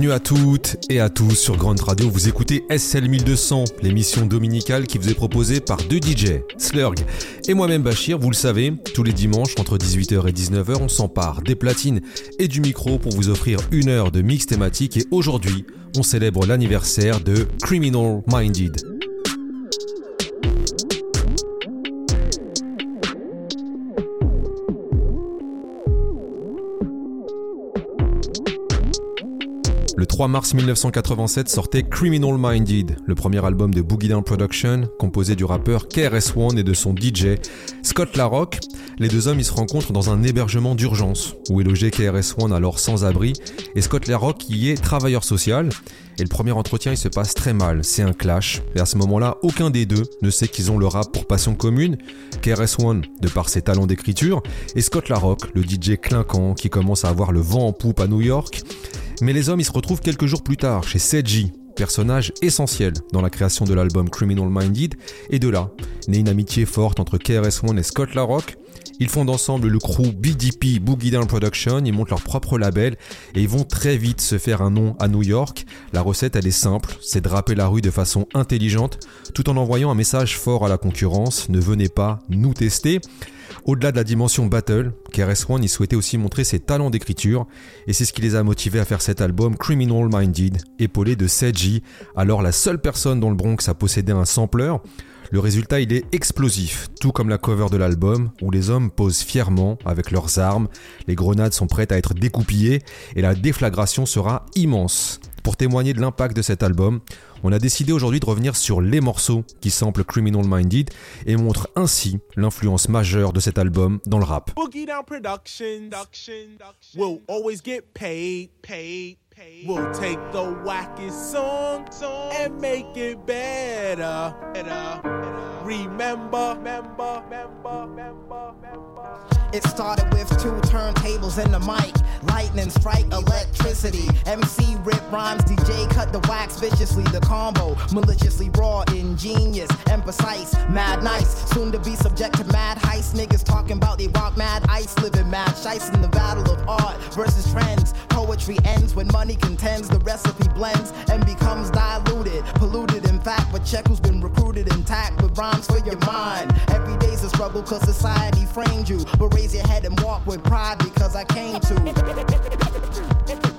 Bienvenue à toutes et à tous sur Grande Radio. Vous écoutez SL 1200, l'émission dominicale qui vous est proposée par deux DJ, Slurg et moi-même Bachir. Vous le savez, tous les dimanches entre 18h et 19h, on s'empare des platines et du micro pour vous offrir une heure de mix thématique. Et aujourd'hui, on célèbre l'anniversaire de Criminal Minded. 3 mars 1987 sortait Criminal Minded, le premier album de Boogie Down Production, composé du rappeur KRS-One et de son DJ Scott LaRock. Les deux hommes ils se rencontrent dans un hébergement d'urgence, où est logé KRS-One alors sans abri, et Scott LaRock y est travailleur social. Et le premier entretien il se passe très mal, c'est un clash, et à ce moment-là, aucun des deux ne sait qu'ils ont le rap pour passion commune. KRS-One, de par ses talents d'écriture, et Scott LaRock, le DJ clinquant qui commence à avoir le vent en poupe à New York. Mais les hommes, ils se retrouvent quelques jours plus tard chez Seiji, personnage essentiel dans la création de l'album Criminal Minded, et de là, naît une amitié forte entre KRS-One et Scott LaRock. Ils fondent ensemble le crew BDP Boogie Down Production, ils montent leur propre label et ils vont très vite se faire un nom à New York. La recette elle est simple, c'est draper la rue de façon intelligente tout en envoyant un message fort à la concurrence, ne venez pas nous tester. Au-delà de la dimension battle, KRS-One y souhaitait aussi montrer ses talents d'écriture, et c'est ce qui les a motivés à faire cet album Criminal Minded, épaulé de Seiji, alors la seule personne dans le Bronx à posséder un sampler. Le résultat, il est explosif, tout comme la cover de l'album, où les hommes posent fièrement avec leurs armes, les grenades sont prêtes à être découpillées, et la déflagration sera immense. Pour témoigner de l'impact de cet album, on a décidé aujourd'hui de revenir sur les morceaux qui samplent Criminal Minded et montrent ainsi l'influence majeure de cet album dans le rap. Boogie Down Production will always get paid, paid, paid. We'll take the wackest song and make it better. Remember, remember, remember, remember, remember. It started with two turntables and a mic. Lightning strike, electricity. MC rip rhymes, DJ cut the wax viciously. The combo, maliciously raw, ingenious, and precise. Mad nice, soon to be subject to mad heist. Niggas talking about they rock mad ice, living mad shice in the battle of art versus trends. Poetry ends when money contends. The recipe blends and becomes diluted, polluted. In fact, but check who's been recruited intact with rhymes for your mind. Every day's a struggle cause society framed you. But raise your head and walk with pride because I came to.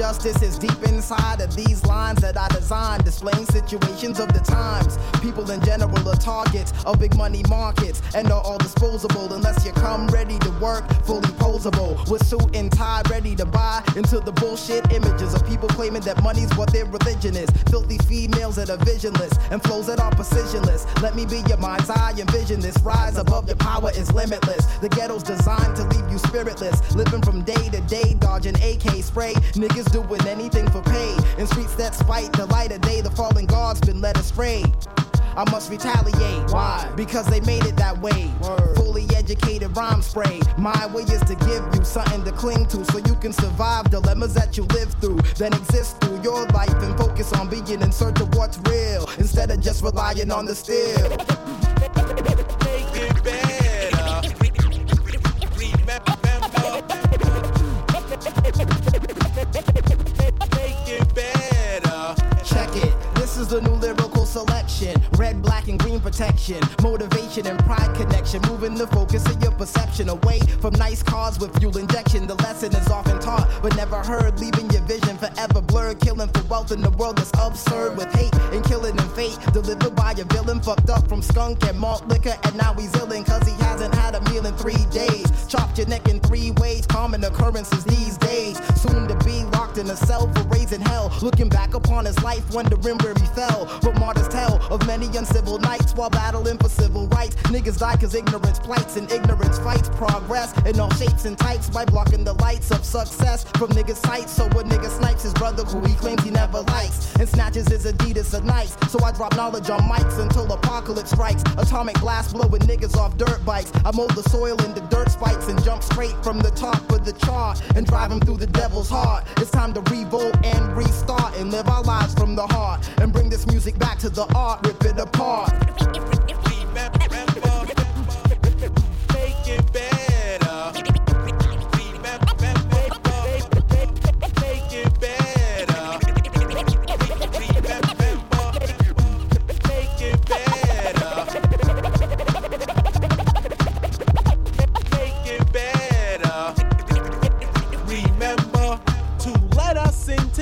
can find justice is deep inside of these lines that I designed, displaying situations of the times. People in general are targets of big money markets and are all disposable unless you come ready to work, fully posable, with suit and tie ready to buy into the bullshit images of people claiming that money's what their religion is. Filthy females that are visionless and flows that are precisionless. Let me be your mind's eye, envision this rise above your power is limitless. The ghetto's designed to leave you spiritless, living from day to day, dodging AK spray. Niggas doing anything for pay. In streets that spite the light of day, the fallen guard's been led astray. I must retaliate. Why? Because they made it that way. Fully educated rhyme spray. My way is to give you something to cling to so you can survive dilemmas that you live through, then exist through your life and focus on being in search of what's real instead of just relying on the still. Is the new lyrical selection. Red, black, and green protection. Motivation and pride connection. Moving the focus of your perception away from nice cars with fuel injection. The lesson is often taught, but never heard. Leaving your vision forever blurred. Killing for wealth in the world that's absurd with hate and killing and fate. Delivered by a villain. Fucked up from skunk and malt liquor. And now he's illin' cause he hasn't had a meal in three days. Chopped your neck in three ways. Common occurrences these days. Soon to be in a cell for raising hell. Looking back upon his life, wondering where he fell. But martyrs tell of many uncivil nights while battling for civil rights. Niggas die cause ignorance plights and ignorance fights progress in all shapes and types by blocking the lights of success from niggas' sights. So a nigga snipes his brother who he claims he never likes and snatches his Adidas at nights. So I drop knowledge on mics until apocalypse strikes. Atomic blast blowing niggas off dirt bikes. I mold the soil into dirt spikes and jump straight from the top of the chart and drive him through the devil's heart. It's time time to revolt and restart and live our lives from the heart and bring this music back to the art, rip it apart. Make it back.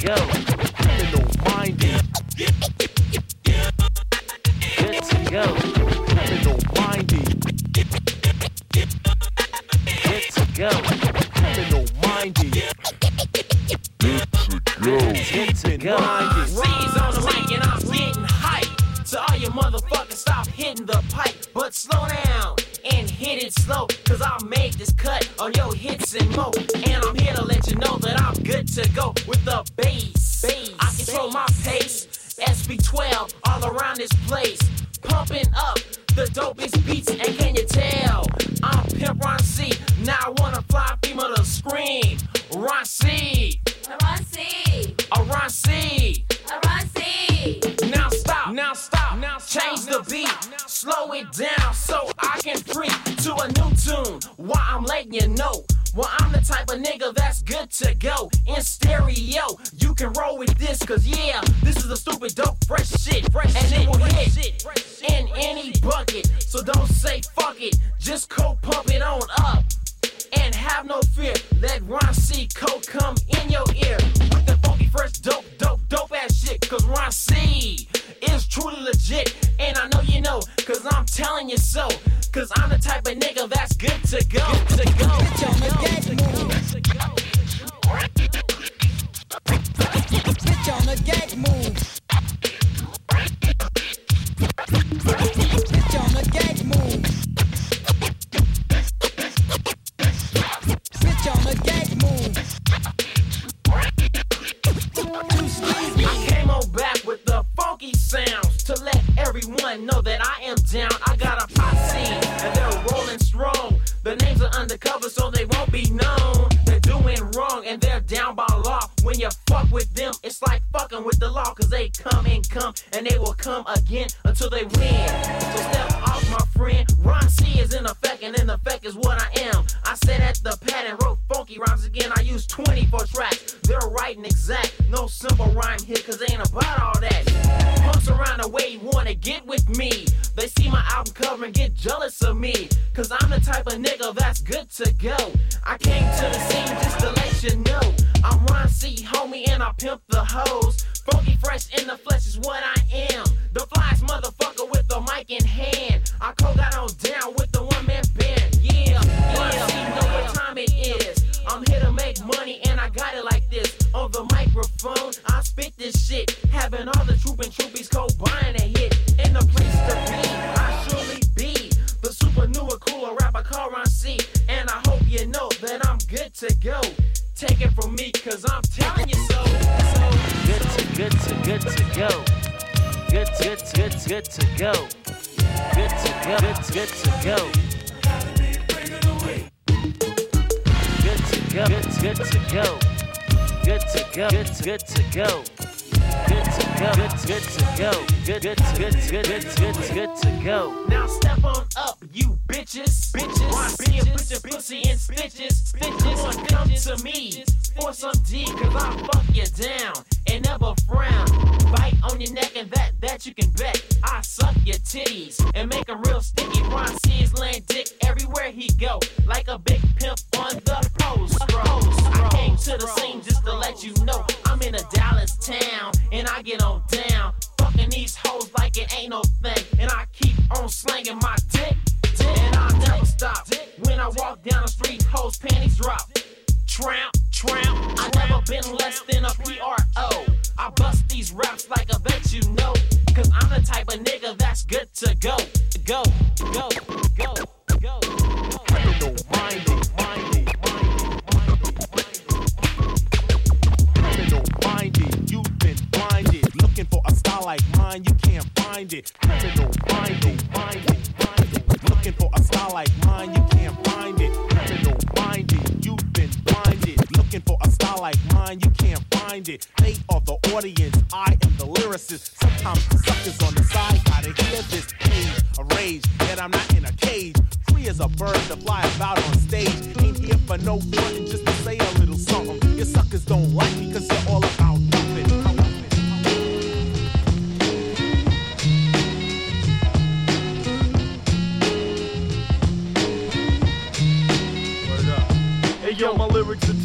Go, criminal minded, to go, criminal minded, to go. criminal minded. To go. C's on the mic and I'm getting hype. So all you motherfuckers stop hitting the pipe, but slow down hit it slow. Cause I made this cut on your hits and mo. And I'm here to let you know that I'm good to go with the bass. I control my pace. SP12 all around this place. Pumping up the dopest beats, and can you tell? I'm Pimp Ron C. Now I wanna fly female to scream. Ron C. A Ron C. Oh, now stop, now stop, now change the beat, slow it down so I can freak to a new tune. Why I'm letting you know. Well, I'm the type of nigga that's good to go in stereo. You can roll with this, cause yeah, this is a stupid dope, fresh shit, fresh and it will hit in any bucket. So don't say fuck it, just go pump it on up and have no fear. Let Ron C. Code come in your ear with the funky, fresh, dope, dope, dope ass shit. Cause Ron C. is truly legit. And I know you know, cause I'm telling you so. Cause I'm the type of nigga that's good to go. Good to go. Bitch on the gag move. You fuck with them, it's like fucking with the law. Cause they come and come and they will come again until they win. So step off, my friend. Ron C is in effect and in effect is what I am. I sat at the pad and wrote funky rhymes again. I used 24 tracks. They're writing exact. No simple rhyme here cause they ain't about all that. Punks around the way wanna get with me. They see my album cover and get jealous of me. Cause I'm the type of nigga that's good to go. I came to the scene just to let you know. I'm Ron C, homie, and I pimp the hoes. Funky fresh in the flesh is what I am. The flyest motherfucker with the mic in hand. I co got on down with the one man band. Yeah, yeah. C know what time it is. I'm here to make money and I got it like this. On the microphone, I spit this shit. Having all the troop and troopies co buying a hit. In the place to be, I surely be. The super newer, cooler rapper called Ron C. And I hope you know that I'm good to go. Take it from me, cause I'm telling you so. so Good to, good to, good to go. Good, good, good, good to go. Good to go, good, good to go. Go, good, good to go. Good to go, good, good to go. Good to go, good, good to go. Good, good, good, good, good, good, good to go. Now step on up, you bitches. Bitches. Why be a put your pussy in stitches? Bitches, come to me for some D, cause I'll fuck you down and never frown. Bite on your neck and that, that you can bet. I suck your titties and make them real sticky. Ron is laying dick everywhere he go, like a big pimp get on down. Fucking these hoes like it ain't no thing. And I keep on slanging my dick. And I never stop. When I walk down the street, hoes panties drop. Tramp, tramp. I never been less than a PRO. I bust these raps like I bet you know. Cause I'm the type of nigga that's good to go, go, go. It. Criminal minded, minded, minded. Looking for a style like mine, you can't find it. Criminal minded. minded. You've been blinded. Looking for a style like mine, you can't find it. They are the audience, I am the lyricist. Sometimes the suckers on the side gotta hear this page of rage. Yet I'm not in a cage. Free as a bird to fly about on stage. Ain't here for no fun, just to say a little something. Your suckers don't like me cause you're all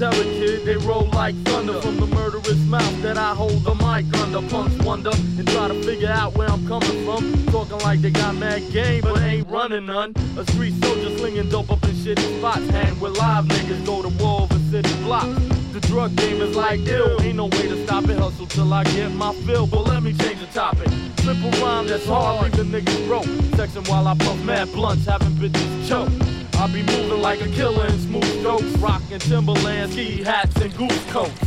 are telling kid, they roll like thunder from the murderous mouth that I hold the mic under. Punks wonder and try to figure out where I'm coming from. Talking like they got mad game, but ain't running none. A street soldier slinging dope up in shitty spots. Hang with live niggas, go to war over city blocks. The drug game is like ill, ain't no way to stop it. Hustle till I get my fill, but let me change the topic. Simple rhyme that's hard, leave the niggas broke. Sexing while I puff mad blunts, having bitches choke. I be moving like a killer in smooth strokes, rocking Timberland ski hats and goose coats.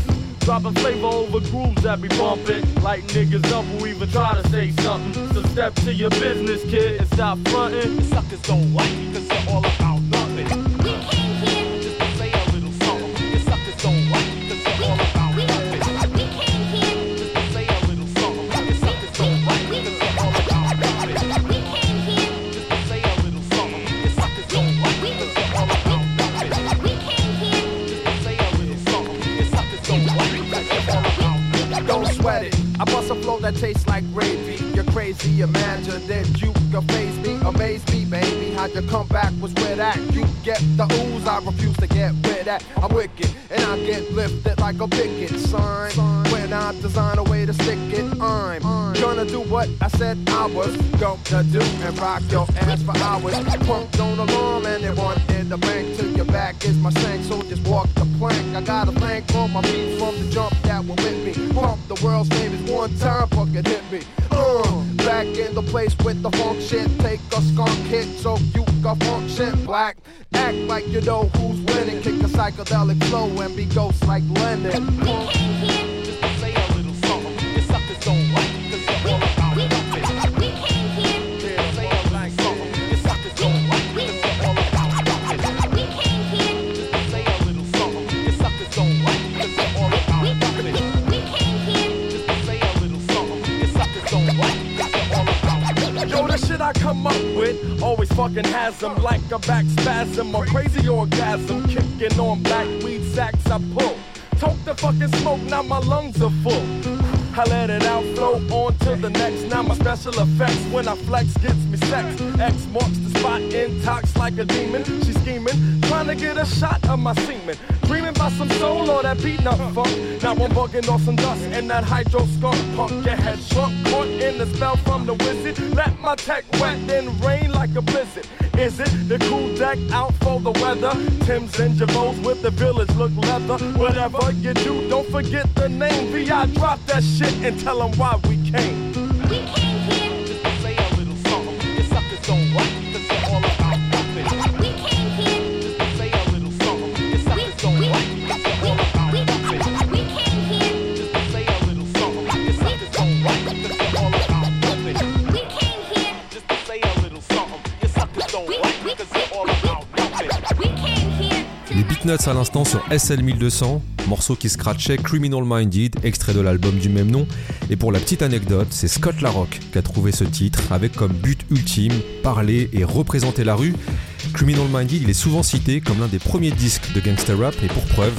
Dropping flavor over grooves that be bumping. Like niggas up who even try to say something. So step to your business, kid, and stop fronting. Your suckers don't like me cause you're all about nothing. Just to say a little something. Your suckers don't like that tastes like gravy. Crazy, imagine that you can face me, amaze me, baby. How you come back was where that you get the ooze. I refuse to get with that. I'm wicked, and I get lifted like a picket sign. When I design a way to stick it, I'm gonna do what I said I was gonna do and rock your ass for hours. Punk don't alarm anyone in the bank till your back is my shank. So just walk the plank. I gotta thank all my feet from the jump that were with me. Pump the world's famous one time, fucking hit me. Uh, back in the place with the funk shit. Take a skunk hit so you can function black. Act like you know who's winning. Kick a psychedelic flow and be ghost like Lennon. Just to say a little something. Your suckers don't like with always fucking has them like a back spasm or crazy orgasm. Kicking on back weed sacks I pull. Toke the fucking smoke, now my lungs are full. I let it out, flow on to the next. Now my special effects when I flex gets me sex. X marks spot, intox like a demon. She scheming, trying to get a shot of my semen. Dreaming about some soul or that beat up funk. Now I'm bugging off some dust in that hydro skunk punk. Your head shrunk, caught in the spell from the wizard. Let my tech wet, then rain like a blizzard. Is it the cool deck out for the weather? Tim's and Javos with the village look leather. Whatever you do, don't forget the name. VI drop that shit and tell them why we came. Just Beatnuts à l'instant sur SL 1200, morceau qui scratchait Criminal Minded, extrait de l'album du même nom. Et pour la petite anecdote, c'est Scott Larocque qui a trouvé ce titre avec comme but ultime parler et représenter la rue. Criminal Minded, il est souvent cité comme l'un des premiers disques de gangster rap et pour preuve,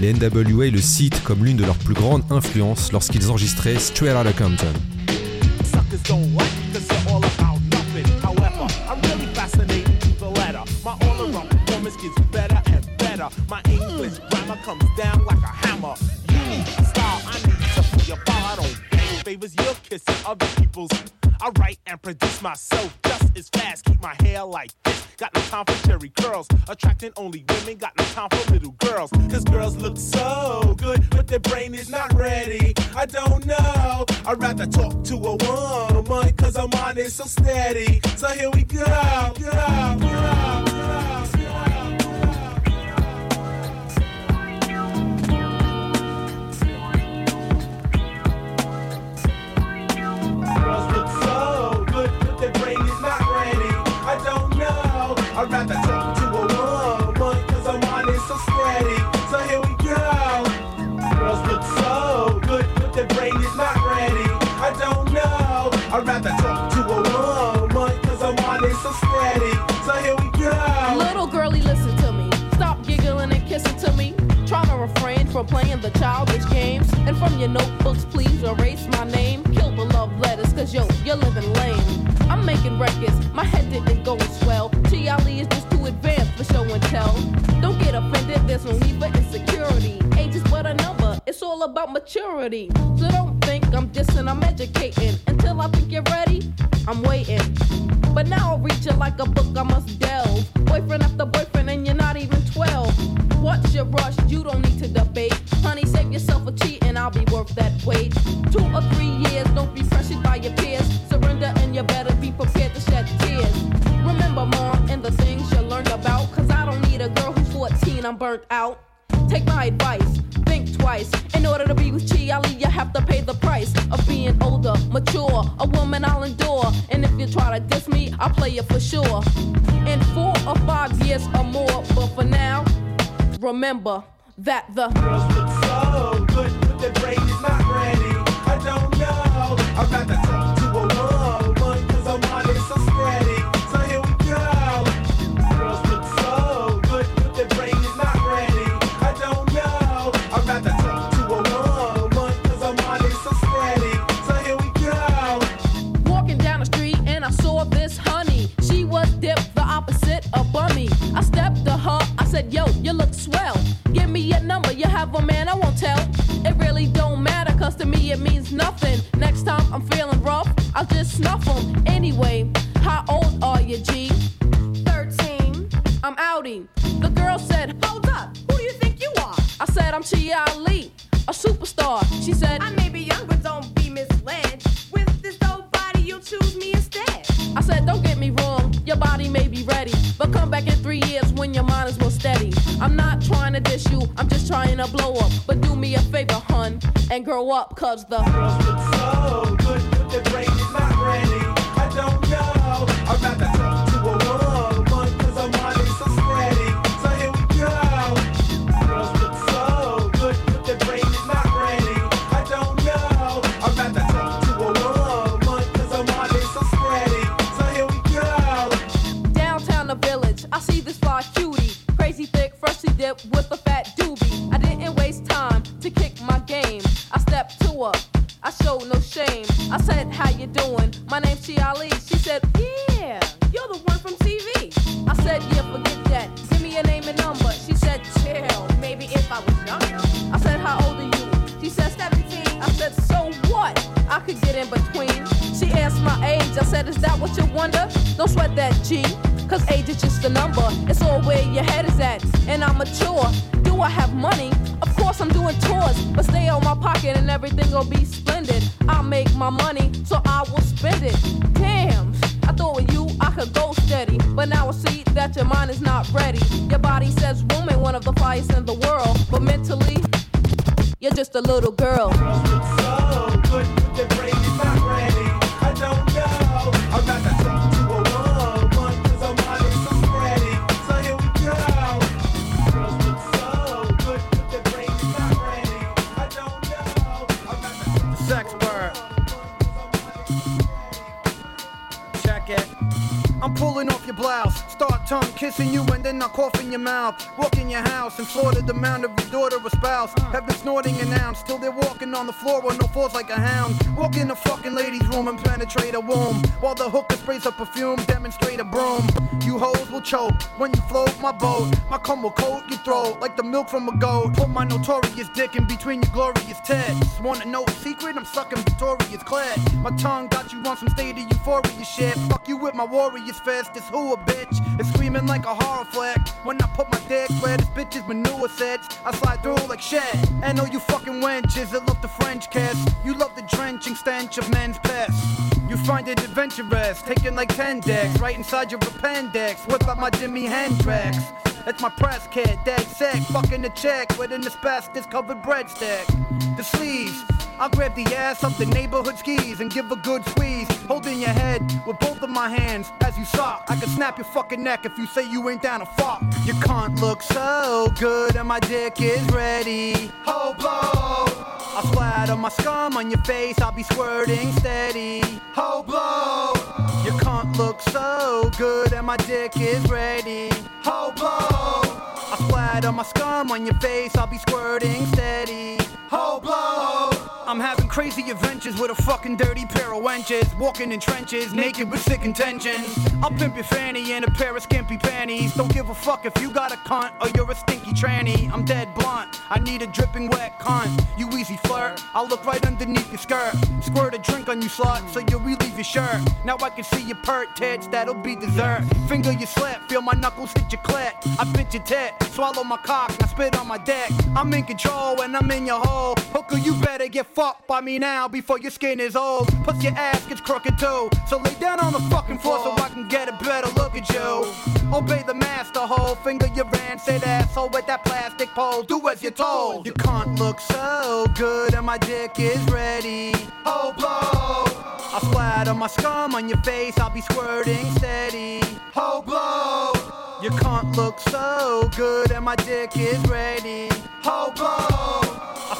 les NWA le citent comme l'une de leurs plus grandes influences lorsqu'ils enregistraient Straight Outta Compton. Produce myself just as fast. Keep my hair like this. Got no time for cherry curls. Attracting only women. Got no time for little girls. Cause girls look so good, but their brain is not ready. I don't know. I'd rather talk to a woman. Cause her mind is so steady. So here we go. go, go. From your notebooks, please erase my name. Kill the love letters, cause yo, you're living lame. I'm making records, my head didn't go as swell. T.I.L.E. is just too advanced for show and tell. Don't get offended, there's no need for insecurity. Age is but a number, it's all about maturity. So don't think I'm dissing, I'm educating. Until I think you're ready, I'm waiting. But now I'll read you like a book I must delve. Boyfriend after boyfriend, and you're not even 12. What's your rush? You don't need to debate. Honey, save yourself a cheat, I'll be worth that weight. Two or three years, don't be pressured by your peers. Surrender, and you better be prepared to shed tears. Remember, mom, and the things you learned about. Cause I don't need a girl who's 14, I'm burnt out. Take my advice, think twice. In order to be with Chi Ali, you have to pay the price of being older, mature. A woman I'll endure. And if you try to diss me, I'll play you for sure. In four or five years or more, but for now, remember that the Girls look so good, their brain is not ready. I don't know. I'm about to cause the Sex pulling off your blouse, start tongue kissing you, and then I cough in your mouth. Walk in your house and slaughter the mound of your daughter or spouse. Have been snorting an ounce till they're walking on the floor with no force like a hound. Walk in the fucking ladies' room and penetrate a womb while the hooker sprays her perfume, demonstrate a broom. You hoes will choke when you float my boat. My cum will coat your throat like the milk from a goat. Put my notorious dick in between your glorious tits. Wanna know a secret? I'm sucking Victoria's clit. My tongue got you on some state of euphoria shit. Fuck you with my warriors fist. This who a bitch is screaming like a horror flick. When I put my dick where this bitch's manure sits, I slide through like shit. And all you fucking wenches that love the French kiss. You love the drenching stench of men's piss. You find it adventurous, taking like 10 dicks right inside your appendix. Whip out my Jimi Hendrix. It's my press kit, dead sick, fucking a chick with an asbestos covered breadstick. The sleeves, I'll grab the ass up the neighborhood skis and give a good squeeze. Holding your head with both of my hands as you suck. I can snap your fucking neck if you say you ain't down to fuck. Your cunt looks so good and my dick is ready. Hobo! I'll splatter my scum on your face, I'll be squirting steady. Hobo! Your cunt looks so good and my dick is ready. Hobo! I splatter my scum on your face, I'll be squirting steady. Hobo! I'm having crazy adventures with a fucking dirty pair of wenches. Walking in trenches, naked with sick intentions. I'll pimp your fanny in a pair of skimpy panties. Don't give a fuck if you got a cunt or you're a stinky tranny. I'm dead blunt. I need a dripping wet cunt. You easy flirt. I'll look right underneath your skirt. Squirt a drink on you slut so you'll relieve your shirt. Now I can see your pert tits, that'll be dessert. Finger your slip, feel my knuckles hit your clit. I bit your tit, swallow my cock, I spit on my dick. I'm in control and I'm in your hole. Hooker, you better get fucked by me now before your skin is old. Plus your ass gets crooked too. So lay down on the fucking floor so I can get a better look at you. Obey the master, whole finger your rancid asshole with that plastic pole. Do as you're told. You can't look so good and my dick is ready. Oh, blow. I'll splatter my scum on your face, I'll be squirting steady. Oh, blow. You can't look so good and my dick is ready. Oh, blow.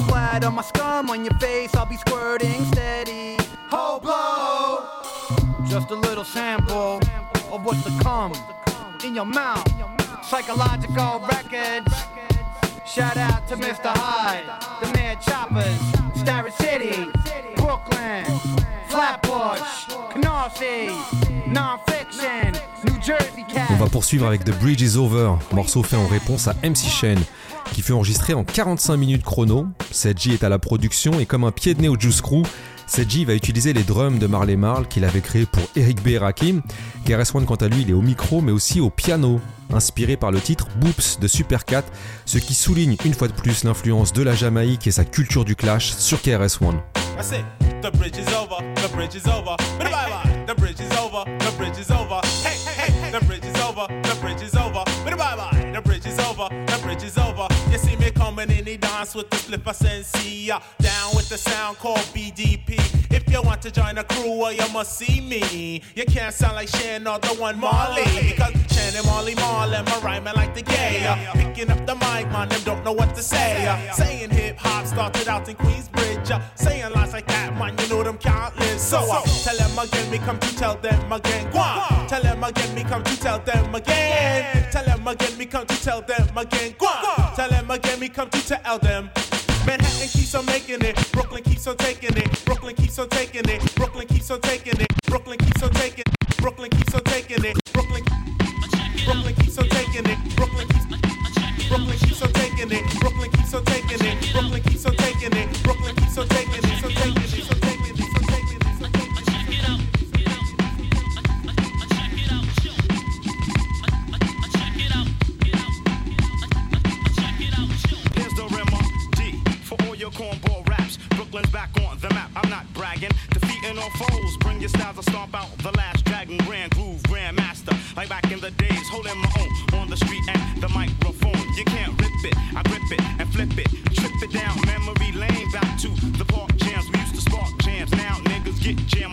I'll splatter my scum on your face, I'll be squirting steady. Oh, blow. Just a little sample of what's to come in your mouth. Psychological records. Shout out to Mr. Hyde, the Mad Choppers, Starrett City, Brooklyn, Flatbush, Canarsie, Non-Fiction, New Jersey Cat. On va poursuivre avec The Bridge is Over, morceau fait en réponse à MC Shen, qui fut enregistré en 45 minutes chrono. Sedgy est à la production et comme un pied de nez au Juice Crew, Sedgy va utiliser les drums de Marley Marl qu'il avait créé pour Eric B. Rakim. KRS-One quant à lui, il est au micro mais aussi au piano, inspiré par le titre Boops de Supercat, ce qui souligne une fois de plus l'influence de la Jamaïque et sa culture du clash sur KRS-One. The dance with the flipper sensei. Down with the sound called BDP. If you want to join the crew, well, you must see me. You can't sound like Shan or the one Marley. Because Shan and Marley Marley, my rhyming like the gay. Uh, picking up the mic, man, them don't know what to say. Uh, saying hip hop started out in Queensbridge. Uh, saying lines like that, man, you know them can't live. So uh, tell them again, me come to tell them again. Go on. Tell them again, me come to tell them again. Tell them again, me come to tell them again. Go on. Tell them again, me come to tell them. Manhattan keeps on making it. Brooklyn keeps on taking it. Brooklyn keeps on taking it. Brooklyn keeps on taking it. Brooklyn keeps on taking it. Brooklyn keeps on taking it. Brooklyn. Brooklyn keeps on taking it. Brooklyn keeps. Brooklyn keeps on taking it. Brooklyn keeps on taking it. Brooklyn keeps on taking it. Brooklyn keeps on taking it. Brooklyn's back on the map. I'm not bragging. Defeating all foes. Bring your styles to stomp out the last dragon. Grand groove, grand master. Like back in the days, holding my own on the street and the microphone. You can't rip it. I grip it and flip it. Trip it down memory lane. Back to the park jams. We used to spark jams. Now niggas get jam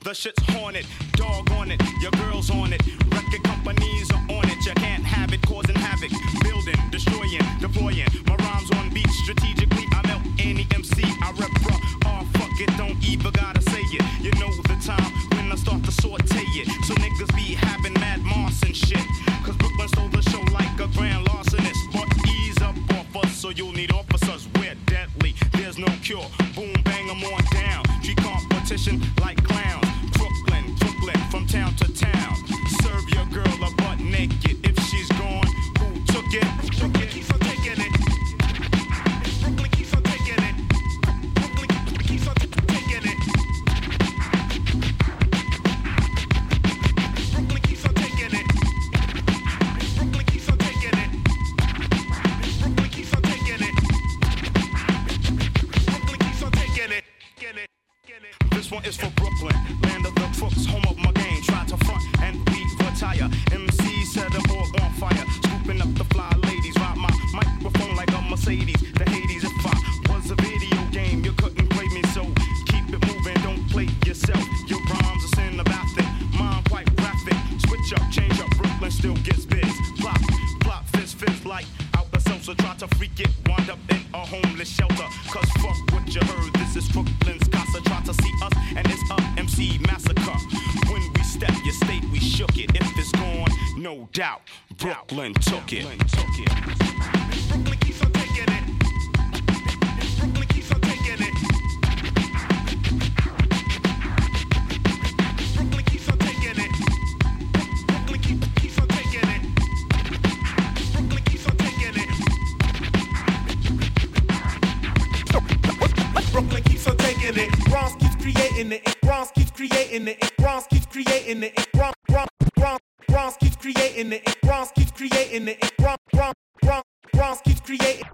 The shit's haunted, dog on it. Your girl's on it. It. Bronx keeps creating it. Bronx keeps creating it. Bronx keeps creating it. Bronx, Bronx, Bronx, Bronx keeps creating it. Bronx keeps creating it. Bronx, Bronx, Bronx, Bronx keeps creating.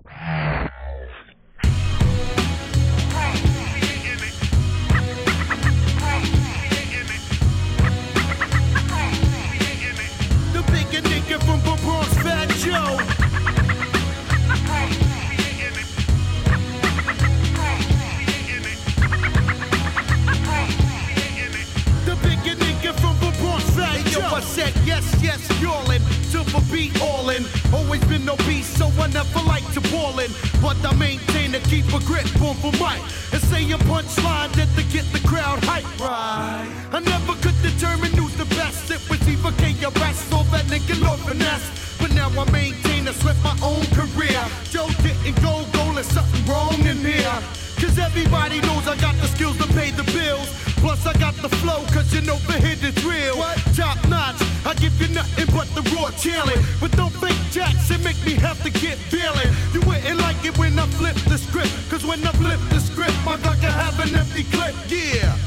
Always been obese, so I never like to ballin'. But I maintain to keep a grip on for mic. And say a punchline that to get the crowd hype. Right. I never could determine who's the best. It was either KRS or that nigga Lord Finesse. But now I maintain, I sweat my own career. Joe didn't go goal, there's something wrong in here. Cause everybody knows I got the skills to pay the bills. Plus I got the flow, cause you know the hit is real. What? Top notch, I give you nothing but the raw talent. But don't think Jackson make me have to get feeling. You wouldn't like it when I flip the script. Cause when I flip the script, my gun can have an empty clip. Yeah.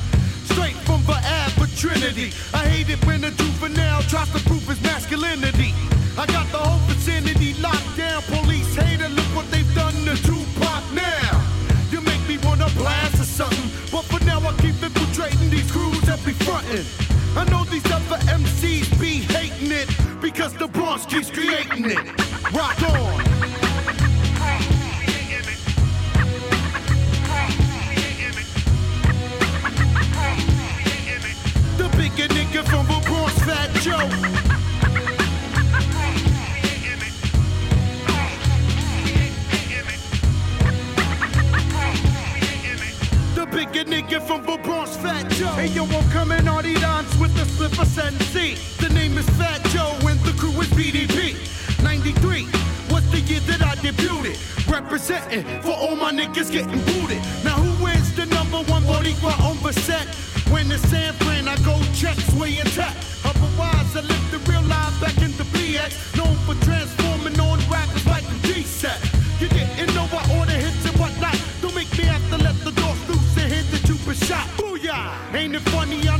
Straight from the Ab for Trinity. I hate it when a juvenile tries to prove his masculinity. I got the whole vicinity locked down. Police hate it, look what they've done to Tupac now. You make me wanna blast or something. But for now, I keep infiltrating these crews that be frontin'. I know these other MCs it because the Bronx keeps creating it. Rock on. The bigger nigga from the Bronx, Fat Joe. The bigger nigga from the Bronx, Fat Joe. Hey yo, I'm coming on the dance with the slipper sensei. The name is Fat Joe and the crew is BDP. 93 was the year that I debuted. Representing for all my niggas getting booted. Now who is the number one Boricua on the set? When it's San Fran, I go check, sway and tap. Otherwise, I live the real life back in the BX. Known for transforming on rappers like a G-set. You didn't know I order hits and whatnot. Don't make me have to let the doors loose and hit you've been shot. Booyah! Ain't it funny how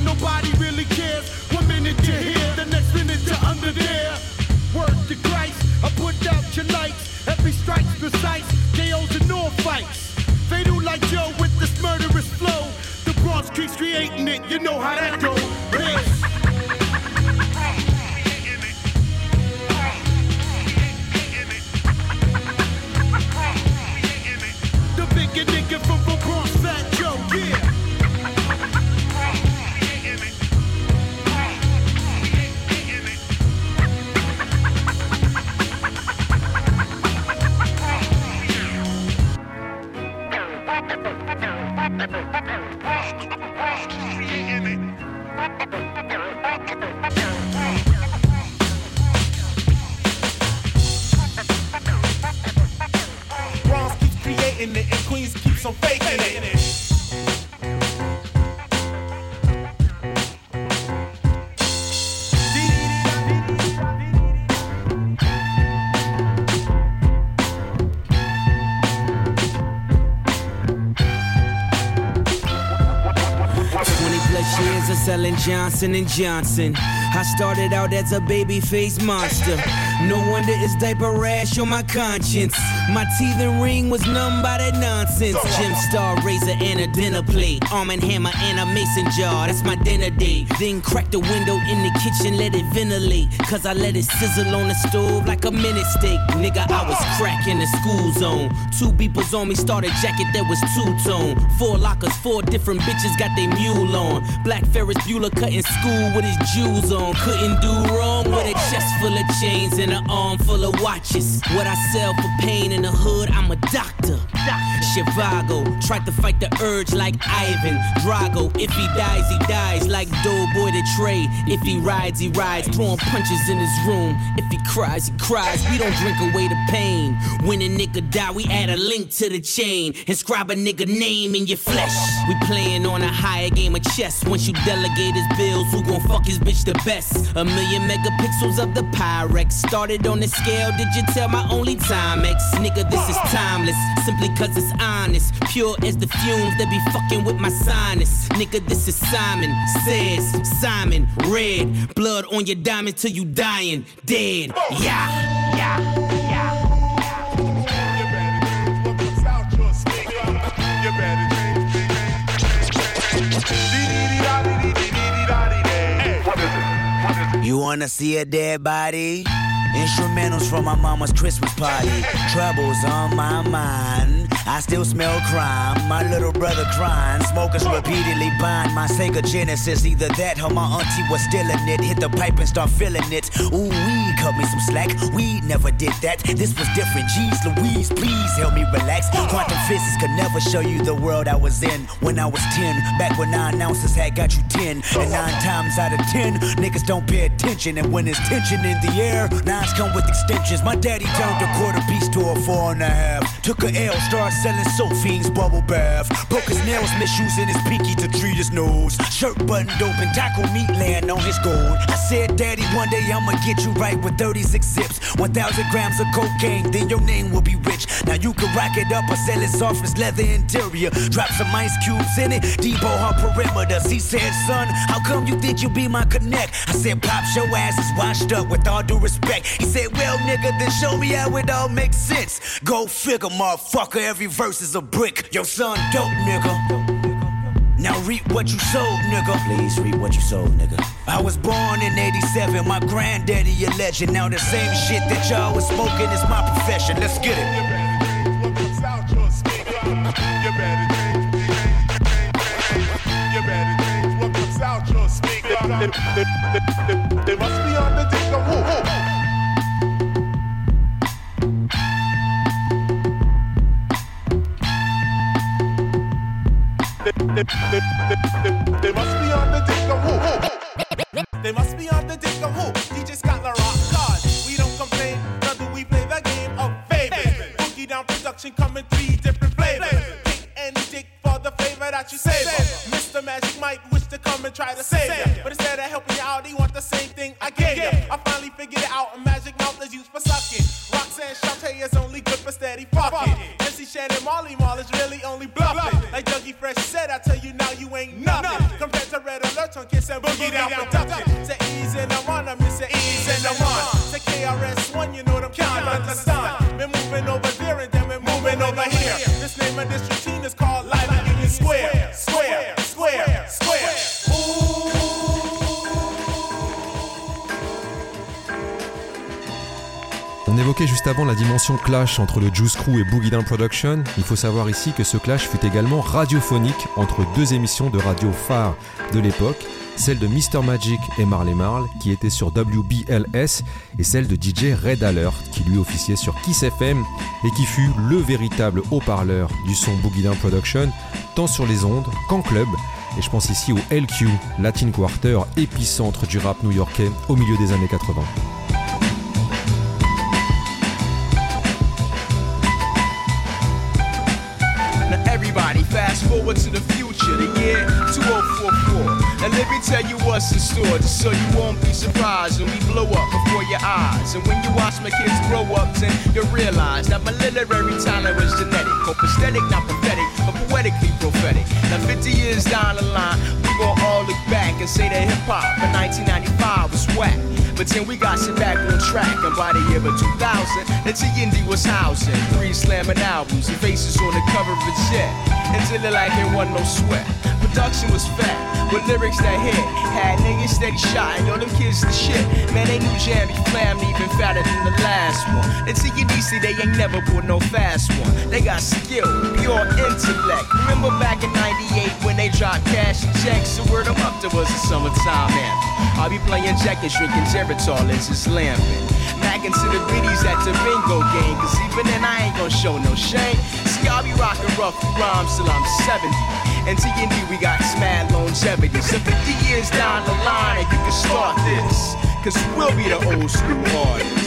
creating it, you know how that goes. Johnson and Johnson. I started out as a baby face monster. No wonder it's diaper rash on my conscience. My teeth and ring was numb by that nonsense. Gem star razor and a dinner plate. Arm and hammer and a mason jar. That's my dinner date. Then crack the window in the kitchen, let it ventilate. Cause I let it sizzle on the stove like a minute steak. Nigga, I was cracking the school zone. Two beepers on me, started jacket that was two tone. Four lockers, four different bitches got they mule on. Black Ferris Bueller cutting school with his jewels on. Couldn't do wrong with a chest full of chains and an arm full of watches. What I sell for pain in the hood, I'm a doctor. Chivago, tried to fight the urge like Ivan Drago. If he dies, he dies like Doughboy the Trey. If he rides, he rides, throwing punches in his room. If he cries, he cries. We don't drink away the pain. When a nigga die, we add a link to the chain. Inscribe a nigga name in your flesh. We playing on a higher game of chess. Once you delegate his bills, who gon' fuck his bitch the best? A million megapixels of the Pyrex. Started on the scale, did you tell my only time X? Nigga, this is timeless. Simply cause it's honest. Pure as the fumes that be fucking with my sinus. Nigga, this is Simon Says, Simon Red. Blood on your diamond till you dying. Dead. Yeah. You wanna see a dead body? Instrumentals from my mama's Christmas party. Troubles on my mind. I still smell crime. My little brother crying. Smokers repeatedly bind my Sega Genesis. Either that or my auntie was stealing it. Hit the pipe and start feeling it. Ooh, we cut me some slack. We never did that. This was different. Jeez Louise, please help me relax. Quantum physics could never show you the world I was in when I was 10. Back when nine ounces had got you 10. And nine times out of 10, niggas don't pay attention. And when there's tension in the air, nines come with extensions. My daddy turned a quarter piece to a four and a half. Took a L, started selling fiends bubble bath. Broke his nails, misusing his pinky to treat his nose. Shirt buttoned open, taco meat laying on his gold. I said, Daddy, one day I'ma get you right with 36 zips. 1,000 grams of cocaine, then your name will be rich. Now you can rack it up or sell it soft as leather interior. Drop some ice cubes in it, Debo her perimeters. He said, Son, how come you think you be my connect? I said, Pops, your ass is washed up with all due respect. He said, Well, nigga, then show me how it all makes sense. Go figure, motherfucker. Every verse is a brick. Yo, son dope, nigga. Now reap what you sold, nigga. Please reap what you sold, nigga. I was born in 87, my granddaddy a legend. Now the same shit that y'all was smoking is my profession. Let's get it. They they, they, they must be on the dick of who? They, they, they, they, they must be on the dick of who? They must be on the dick of who? DJ Scott La Rock card. We don't complain, do we play the game of favors. Boogie down production coming three different flavors. Pick any dick the flavor that you savor. Mr. Magic might wish to come and try to save you, but instead of helping you out, he want the same thing I gave you. I finally figured it out. A magic mouth is used for sucking. Roxanne Shante is only good for steady fucking. MC Shan and Marley Marl is really only bluffing. Like Dougie Fresh said, I tell you now you ain't nothing. Compared to Red Alert on Kiss and Boogie Down Production. Say ease and I'm on, I miss it ease and I'm on. Say KRS-One, you know them can't understand. Been moving over there and then we're moving over here. This name of this routine is called Union On évoquait juste avant la dimension clash entre le Juice Crew et Boogie Production. Il faut savoir ici que ce clash fut également radiophonique entre deux émissions de radio phares de l'époque, celle de Mr Magic et Marley Marl qui était sur WBLS et celle de DJ Red Alert qui lui officiait sur Kiss FM et qui fut le véritable haut-parleur du son Boogie Production tant sur les ondes qu'en club. Et je pense ici au LQ, Latin Quarter, épicentre du rap new-yorkais au milieu des années 80. Now everybody fast forward to the future, let me tell you what's in store, just so you won't be surprised when we blow up before your eyes. And when you watch my kids grow up, then you'll realize that my literary talent was genetic, or prosthetic, not pathetic, but poetically prophetic. Now 50 years down the line, we gon' look back and say that hip hop in 1995 was whack. But then we got shit back on track, and by the year of 2000, the T&D was housing three slamming albums and faces on the cover of jet. Until it like it wasn't no sweat. Production was fat, with lyrics that hit. Had niggas steady shot, and yo, them kids the shit. Man, they knew Jammy Flam even fatter than the last one. T&D see they ain't never put no fast one. They got skill, pure intellect. Remember back in 98 when they dropped cash and checks, so word them up to us a summertime anthem. I'll be playing jackets, drinking Geritol, and just lamping. Mackin' to the biddies at the bingo game, cause even then I ain't gonna show no shame. See, I'll be rockin' rough rhymes till I'm 70. And T&D, we got mad longevity. So 50 years down the line, you can start this, cause we'll be the old school artists.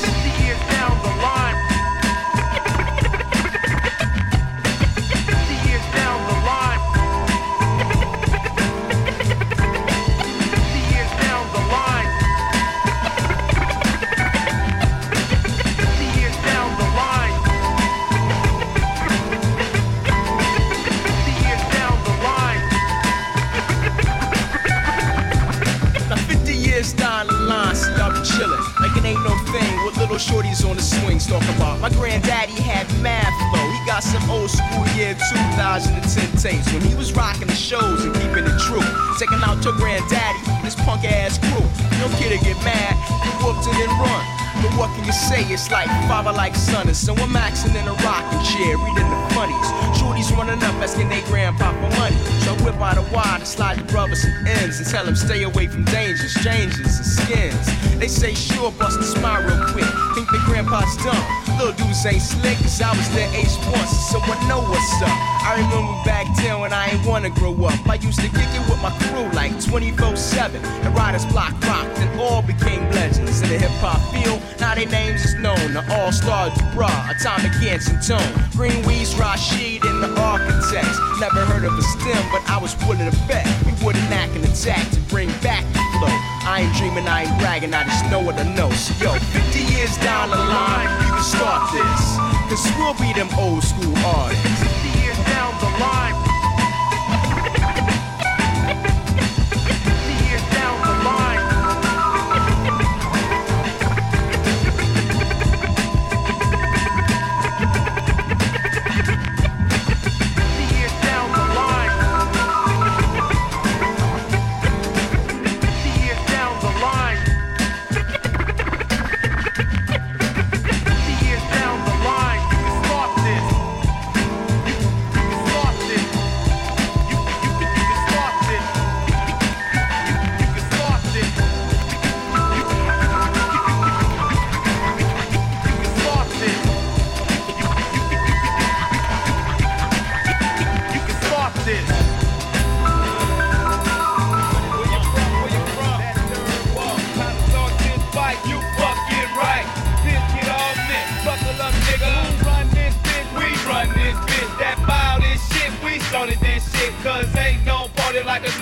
Tapes when he was rocking the shows and keeping it true. Taking out your granddaddy, this punk ass crew. No kid to get mad, you whooped it and run. But what can you say? It's like father like son, and so I'm maxing in a rocking chair, reading the funnies. Shorties running up, asking they grandpa for money. So I whip out a wad and slide the brothers some ends and tell them stay away from dangers, changes, and skins. They say sure, bust a smile real quick. Think the grandpa's dumb. Little dudes ain't slick, cause I was their age once, so I know what's up. I remember back then when I ain't wanna grow up. I used to kick it with my crew like 24-7. And Riders Block rocked and all became legends in the hip hop field. Now their names is known. The All-Star Dubra, Atomic Ants and Tone. Greenweeds, Rashid, and the Architects. Never heard of a STEM, but I was willing to bet we wouldn't act an attack to bring back. I ain't dreaming, I ain't bragging, I just know what I know. So yo, 50 years down the line, you can start this. Cause we'll be them old school artists.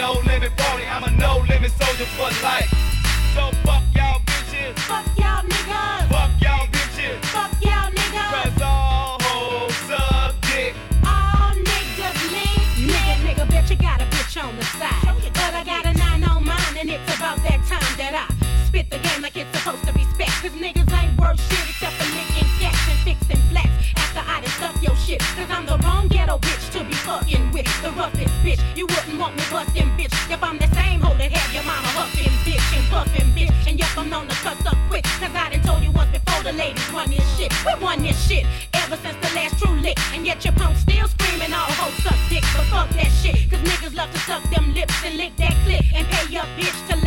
No limit party. I'm a no limit soldier for life. To suck them lips and lick that clip. And pay your bitch to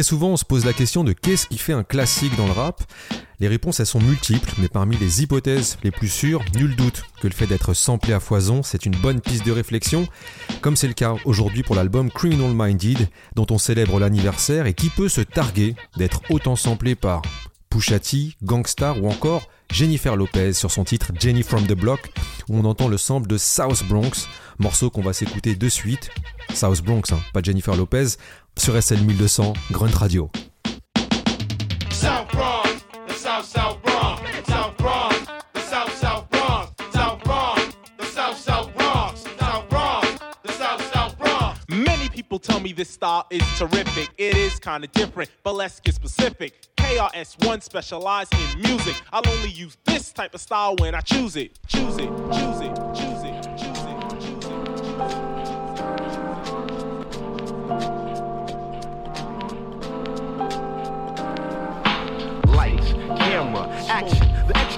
Très souvent, on se pose la question de qu'est-ce qui fait un classique dans le rap. Les réponses, sont multiples, mais parmi les hypothèses les plus sûres, nul doute que le fait d'être samplé à foison, c'est une bonne piste de réflexion, comme c'est le cas aujourd'hui pour l'album Criminal Minded, dont on célèbre l'anniversaire et qui peut se targuer d'être autant samplé par Pusha T, Gangstar ou encore Jennifer Lopez sur son titre Jenny from the Block, où on entend le sample de South Bronx, morceau qu'on va s'écouter de suite. South Bronx, hein, pas Jennifer Lopez, sur SL 1200, Grunt Radio. South Bronx, the South South Bronx, South Bronx, the South South Bronx, South Bronx, the South South Bronx, South Bronx, the South South Bronx. Many people tell me this style is terrific. It is kind of different, but let's get specific. KRS-One specialize in music. I'll only use this type of style when I choose it. Choose it, choose it, choose it, choose it, choose it. Lights, camera, action.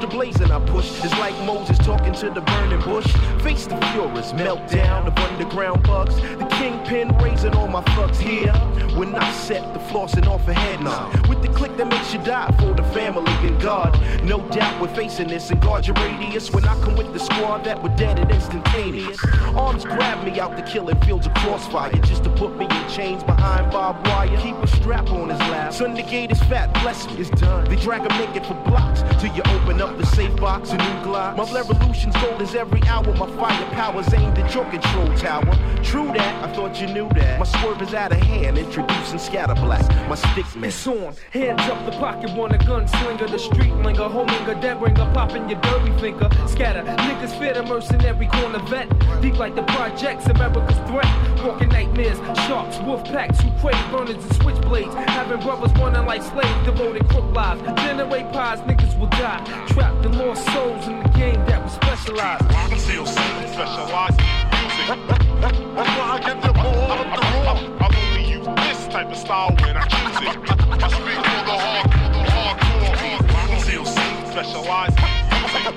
The blazing I push is like Moses talking to the burning bush. Face the furious meltdown of underground bugs. The kingpin raising all my fucks here. When I set the flossing off a head nod. With the click that makes you die for the family and God. No doubt we're facing this and guard your radius. When I come with the squad that were dead and instantaneous. Arms grab me out the killing fields of crossfire. Just to put me in chains behind barbed wire. Keep a strap on his lap. The gate is fat, bless me. It's done. They drag him naked for blocks. Till you open up the safe box, a new Glock. My revolution's gold is every hour. My firepower's aimed at your control tower. True that, I thought you knew that. My swerve is out of hand, introducing scatter black. My stick man. It's on. Hands up the pocket, want a gunslinger, the street linger, a dead ringer, popping your dirty finger. Scatter, niggas fear the mercenary corner vet. Deep like the projects, America's threat. Walking nightmares, sharks, wolf packs, who crave burners and switchblades. Having brothers running like slaves, devoted crook lives. Generate pies, niggas will die. Trapped in lost souls in the game that we specialize. I'm still specialized in music. That's why I get the ball up the road. I'll only use this type of style when I choose it. I speak for the hard, the hardcore. I'm still specialized in music.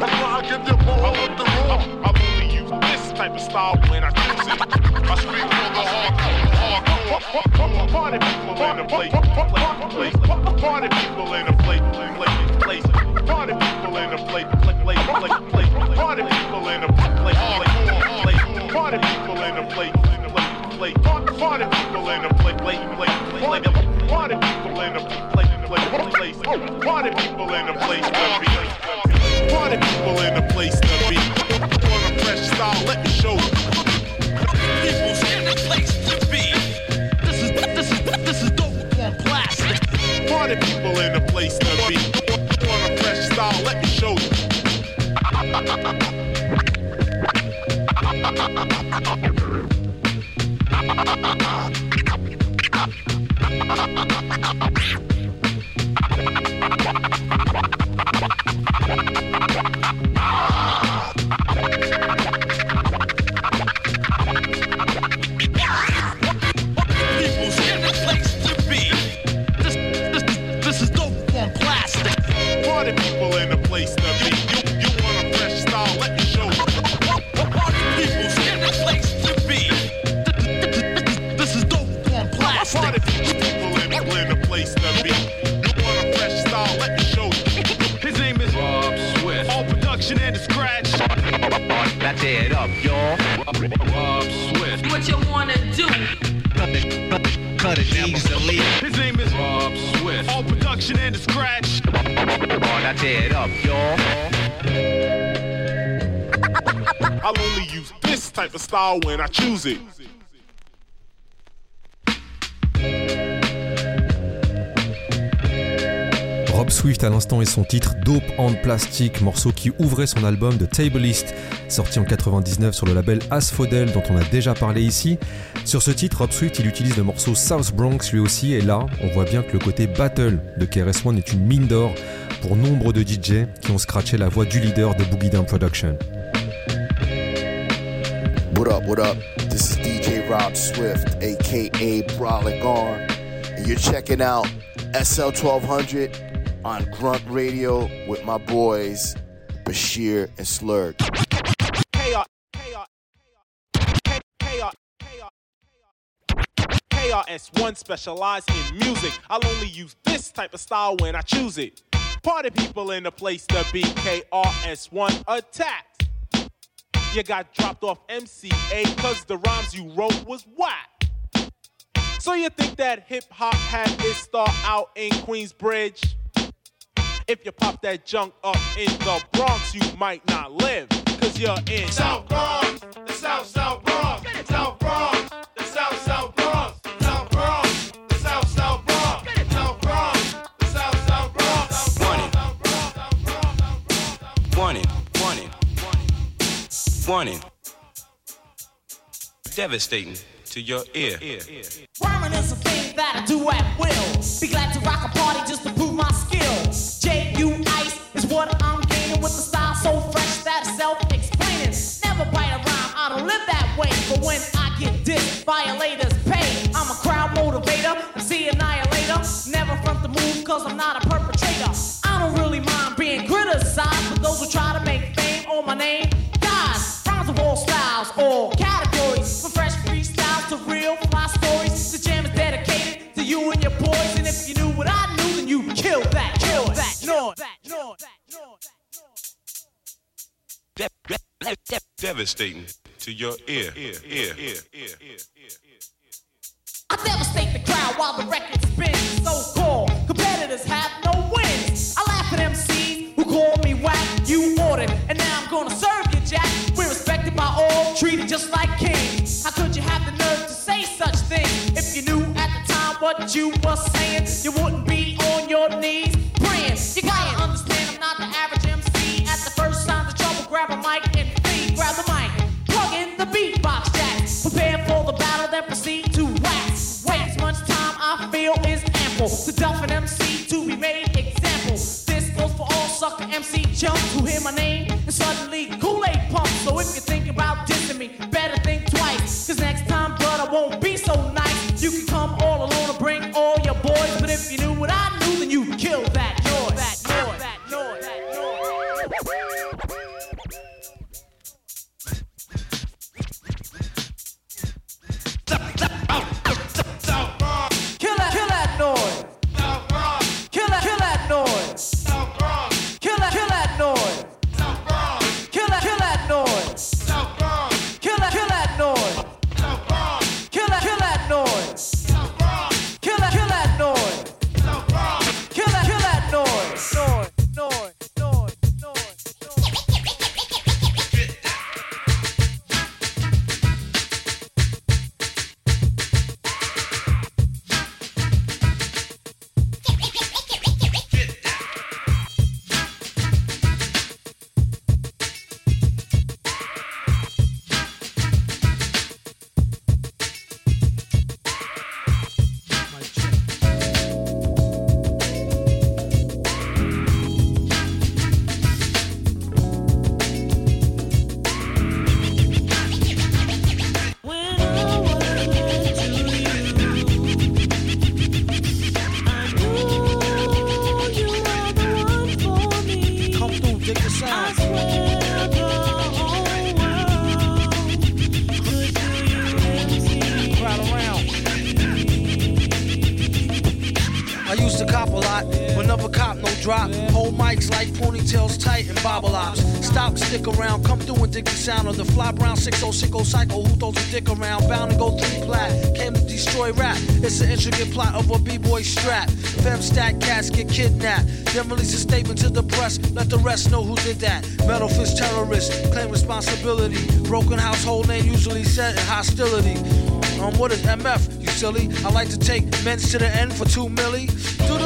That's why I get the ball up the road. I'll only use this type of style when I choose it. I speak for the hardcore. Party people in the place. Party people in place, place. Party people in place, place, place. Party people in place, place. Party people in place, place. Party people in place, place, place. Party people in place, place, place. Party people in place. Party people in place to be. On a fresh style, let me show you. Party people in the place to be. On a fresh style, let me show you. All production and the scratch. That's it up, y'all. I'll only use this type of style when I choose it. Rob Swift à l'instant et son titre Dope on Plastic, morceau qui ouvrait son album The Tableist, sorti en 99 sur le label Asphodel dont on a déjà parlé ici. Sur ce titre, Rob Swift il utilise le morceau South Bronx lui aussi et là on voit bien que le côté battle de KRS-One est une mine d'or pour nombre de DJ qui ont scratché la voix du leader de Boogie Down Production. What up, what up? This is DJ Rob Swift, aka and you're checking out SL 1200 on Grunt Radio with my boys Bachir and KR, KRS-One specialized in music. I'll only use this type of style when I choose it. Party people in the place to be KRS-One attacked. You got dropped off MCA cause the rhymes you wrote was whack. So you think that hip hop had its start out in Queensbridge? If you pop that junk up in the Bronx, you might not live, cause you're in South Bronx, the South South Bronx, South Bronx, the South South Bronx, South Bronx, the South South Bronx, South Bronx, the South South Bronx. It, want it. Devastating to your ear. Rhyming is a thing that I do at will. Be glad to rock a party just to prove my skill. J.U. Ice is what I'm gaining with the style so fresh that it's self-explaining. Never bite a rhyme, I don't live that way. But when I get dissed, violators pay. I'm a crowd motivator, MC annihilator. Never front the move cause I'm not a perpetrator. I don't really mind being criticized, but those who try to make fame on my name, guys, rhymes of all styles, all categories. From fresh freestyles to real fly stories. The jam is dedicated to you and your boys. And if you knew what I knew, then you kill that, kill that, noise. De- de- de- devastating to your ear. ear, ear, ear, ear, ear. I devastate the crowd while the record spins. So-called competitors have no wins. I laugh at MCs who call me whack. You ordered, and now I'm gonna serve you, Jack. We're respected by all, treated just like kings. How could you have the nerve to say such things? If you knew at the time what you were saying, you wouldn't be on your knees sound of the fly brown 6060 cycle. Who throws a dick around? Bound to go three plat. Came to destroy rap. It's an intricate plot of a b-boy strap. Fem stack cats get kidnapped. Then release a statement to the press. Let the rest know who did that. Metal fist terrorist, claim responsibility. Broken household name usually set in hostility. Um, what is MF? You silly. I like to take men's to the end for two milli. Do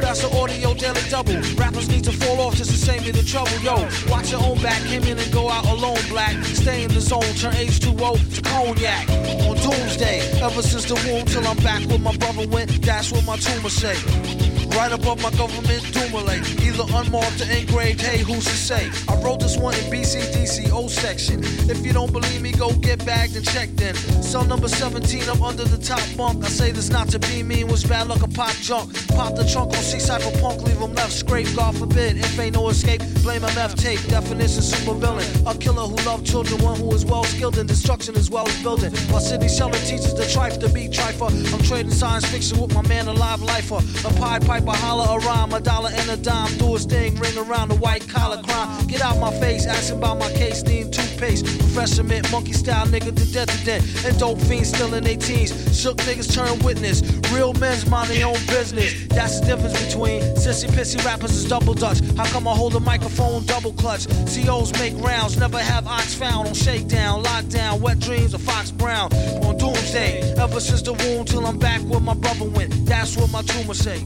That's an audio daily double. Rappers need to fall off just to save me the trouble. Yo, watch your own back. Came in and go out alone. Black. Stay in the zone. Turn H2O to cognac. On doomsday. Ever since the womb till I'm back where my brother went. That's what my tumor say. Right above my government doomulate. Either unmarked or engraved, hey, who's to say? I wrote this one in BCDC O section. If you don't believe me, go get bagged and checked in. Cell number 17, I'm under the top bunk. I say this not to be mean, was bad luck a pop junk. Pop the trunk on C cypher punk, leave him left scrape. God forbid, if ain't no escape, blame MF tape. Definition super villain. A killer who loved children, one who is well skilled in destruction as well as building. While City Sheller teaches the trife to be trifer. I'm trading science fiction with my man, a live lifer. A pie piper, holler a rhyme, a dollar and a dime. Do a sting, ring around the white collar crime. Get out my face, asking about my case, need toothpaste. Mint, monkey style nigga to death to death. And dope fiends still in their teens. Shook niggas turn witness. Real men's mind their own business. That's the difference between sissy pissy rappers is double dutch. How come I hold a microphone double clutch? COs make rounds, never have ox found on shakedown, lockdown, wet dreams of Fox Brown on doomsday. Ever since the womb till I'm back where my brother went. That's what my tumor say.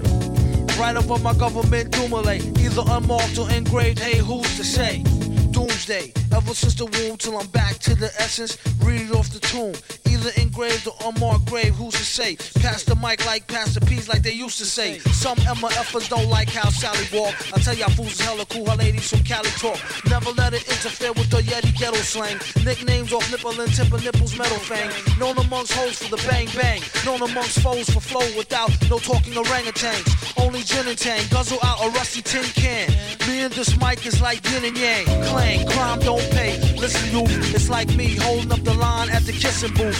Right above my government doomulate. Either unmarked or engraved, hey, who's to say? Doomsday, ever since the womb till I'm back to the essence. Read it off the tomb. Either engraved or unmarked grave, who's to say? Pass the mic like Pastor P's like they used to say. Some MFers don't like how Sally walk. I tell y'all fools is hella cool, her ladies from Cali talk. Never let it interfere with the Yeti ghetto slang. Nicknames off nipple and tip of nipples metal fang. Known amongst hoes for the bang bang. Known amongst foes for flow without no talking orangutans. Only gin and tang, guzzle out a rusty tin can. Me and this mic is like yin and yang. Clang, crime don't pay. Listen, you, it's like me holding up the line at the kissing booth.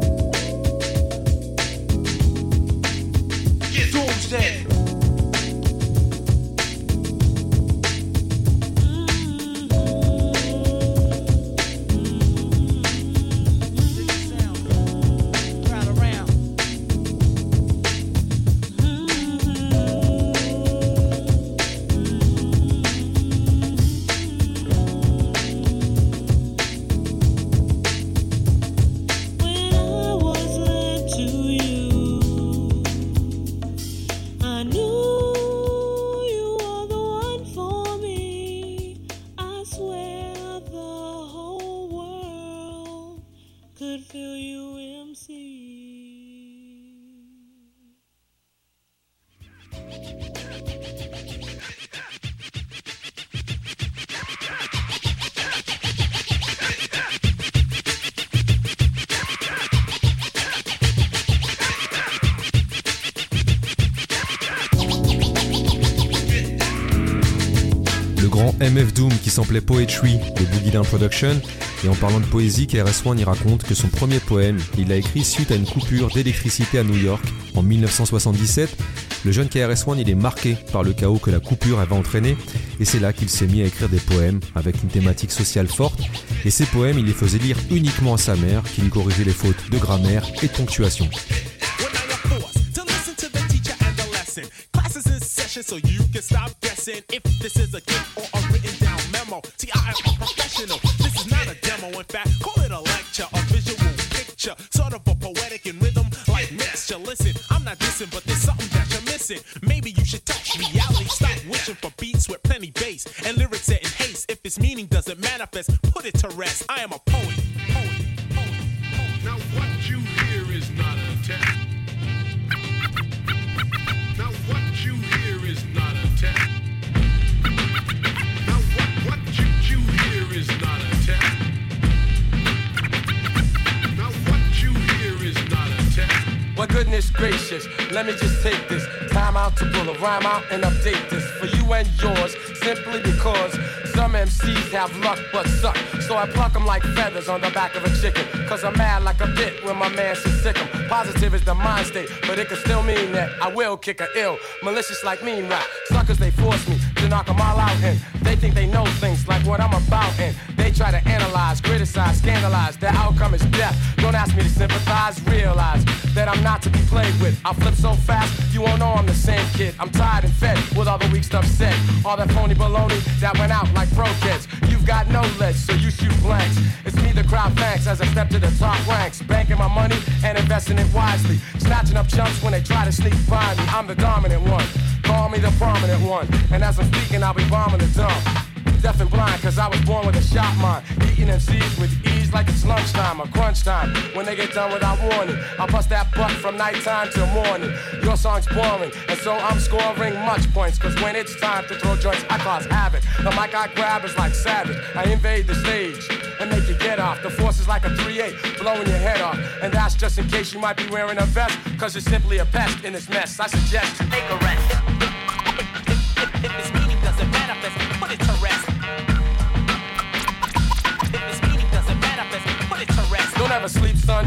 Doomsday. Samplait Poetry de Boogie Production. Et en parlant de poésie, KRS-One y raconte que son premier poème, il l'a écrit suite à une coupure d'électricité à New York en 1977. Le jeune KRS-One, il est marqué par le chaos que la coupure avait entraîné. Et c'est là qu'il s'est mis à écrire des poèmes avec une thématique sociale forte. Et ces poèmes, il les faisait lire uniquement à sa mère, qui lui corrigeait les fautes de grammaire et de ponctuation. MCs have luck but suck. So I pluck 'em like feathers on the back of a chicken. Cause I'm mad like a bit when my man should sick 'em. Positive is the mind state, but it can still mean that I will kick a ill. Malicious like mean rap. Suckers, they force me to knock 'em all out and they think they know things like what I'm about and try to analyze, criticize, scandalize. The outcome is death. Don't ask me to sympathize, realize that I'm not to be played with. I flip so fast, you won't know I'm the same kid. I'm tired and fed with all the weak stuff said. All that phony baloney that went out like pro kids. You've got no legs, so you shoot blanks. It's me the crowd thanks as I step to the top ranks. Banking my money and investing it wisely. Snatching up chumps when they try to sneak by me. I'm the dominant one. Call me the prominent one. And as I'm speaking, I'll be bombing the dump. Deaf and blind, cause I was born with a shot mind. Eating MCs with ease like it's lunchtime or crunch time. When they get done without warning, I bust that butt from nighttime till morning. Your song's boring, and so I'm scoring much points. Cause when it's time to throw joints, I cause havoc. The mic I grab is like savage. I invade the stage and make you get off. The force is like a 3-8, blowing your head off. And that's just in case you might be wearing a vest. Cause you're simply a pest in this mess. I suggest you take a rest. Don't ever.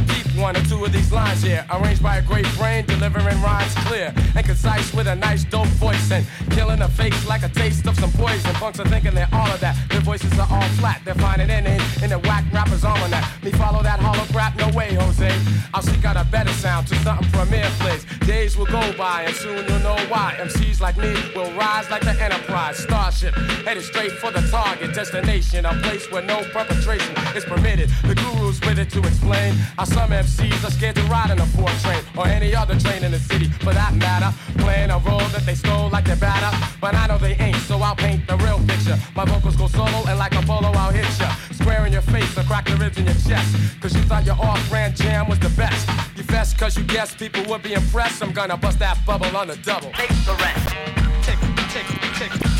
Deep one or two of these lines here. Arranged by a great brain, delivering rhymes clear and concise with a nice dope voice and killing the fakes like a taste of some poison. Punks are thinking they're all of that. Their voices are all flat. They're finding in in, in the whack rappers almanac. Me follow that hollow crap? No way, Jose. I'll seek out a better sound to something premier plays. Days will go by and soon you'll know why. MCs like me will rise like the Enterprise starship, headed straight for the target destination, a place where no perpetration is permitted. The guru's with it to explain how some MCs are scared to ride in a four train or any other train in the city, for that matter. Playing a role that they stole like they're batter, but I know they ain't, so I'll paint the real picture. My vocals go solo and like a polo, I'll hit ya. Square in your face or crack the ribs in your chest, cause you thought your off-brand jam was the best. You fest cause you guessed people would be impressed. I'm gonna bust that bubble on the double. Take the rest. Take,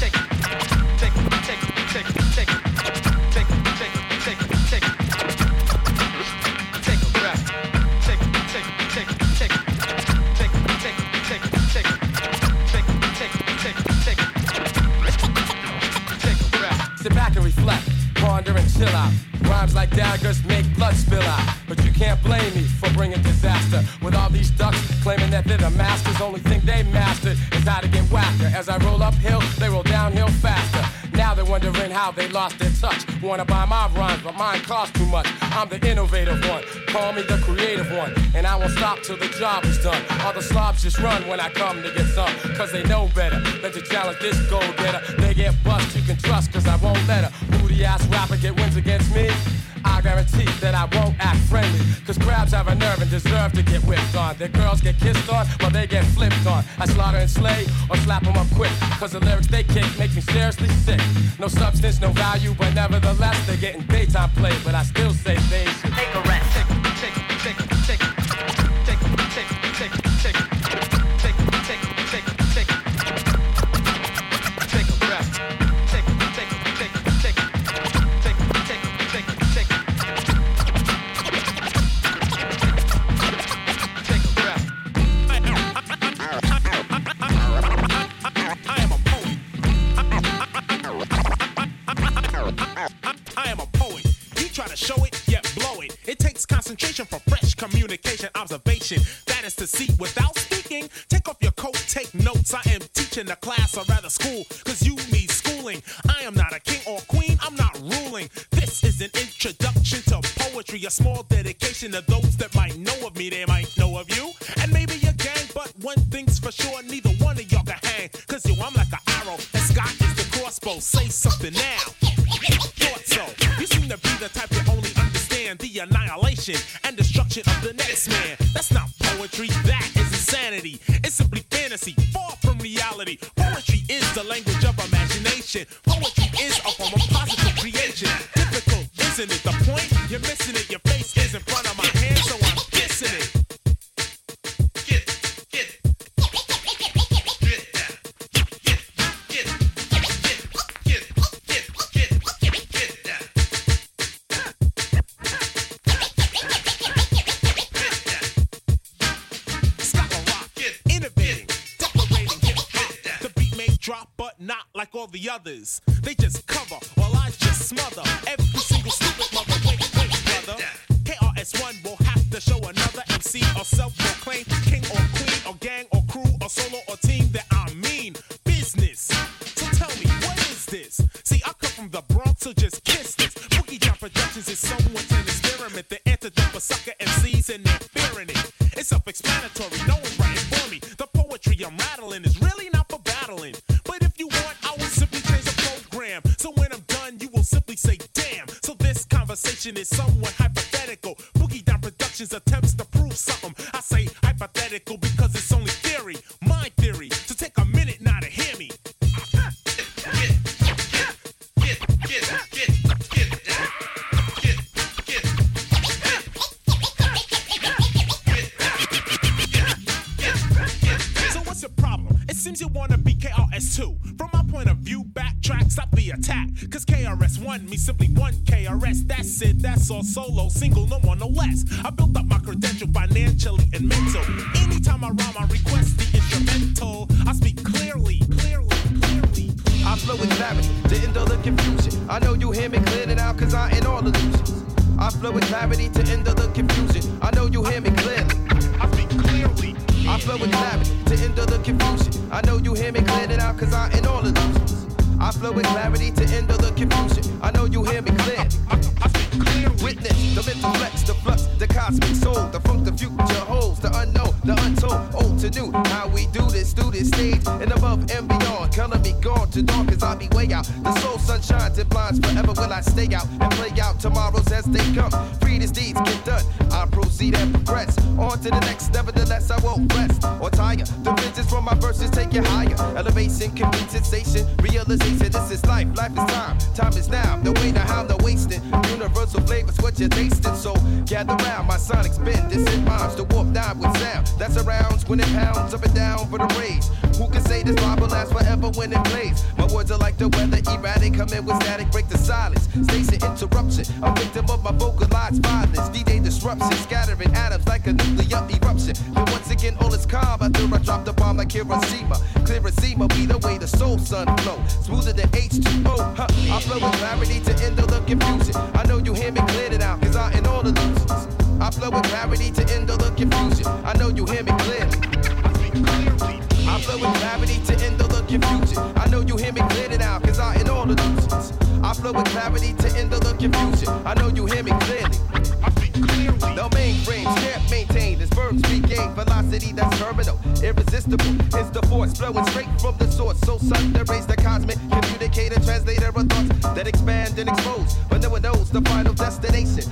chill out. Rhymes like daggers make blood spill out. But you can't blame me for bringing disaster. With all these ducks claiming that they're the masters, only thing they mastered is how to get whacker. As I roll uphill, they roll downhill faster. Now they're wondering how they lost their touch. Wanna buy my rhymes, but mine cost too much. I'm the innovative one, call me the creative one. And I won't stop till the job is done. All the slobs just run when I come to get some. Cause they know better than to challenge this go getter. They get bust, you can trust, cause I won't let her. Booty ass rapper get wins against me. I guarantee that I won't act friendly. Cause crabs have a nerve and deserve to get whipped on. Their girls get kissed on while they get flipped on. I slaughter and slay or slap them up quick. Cause the lyrics they kick make me seriously sick. No substance, no value, but nevertheless they're getting daytime play. But I still say they should take a rest. Observation. That is to see without speaking. Take off your coat, take notes. I am teaching a class, or rather school, the others. They just cover while I just smother every single stupid mother. Wait, wait, brother. KRS-One will have to show another MC or self-proclaimed king the silence. Station interruption. A victim of my vocalized violence. D-Day disruption, scattering atoms like a nuclear eruption. Then once again, all is calm after I drop the bomb like Hiroshima. Clear as seema, be the way the soul sun flow. Smoother than H2O. Huh. I flow with clarity to end all the confusion. I know you hear me clear it out, cause I ain't all illusions. I flow with clarity to end all the confusion. I know you hear me clearly. I flow with clarity to end all the confusion. I know you hear me clear it out, cause I ain't all. Flow with clarity to end all the confusion. I know you hear me clearly. I speak clearly. No mainframes can't maintain this verbs regain velocity that's terminal, irresistible. It's the force flowing straight from the source. So sun rays the cosmic communicator, translator of thoughts that expand and expose. But no one knows the final destination.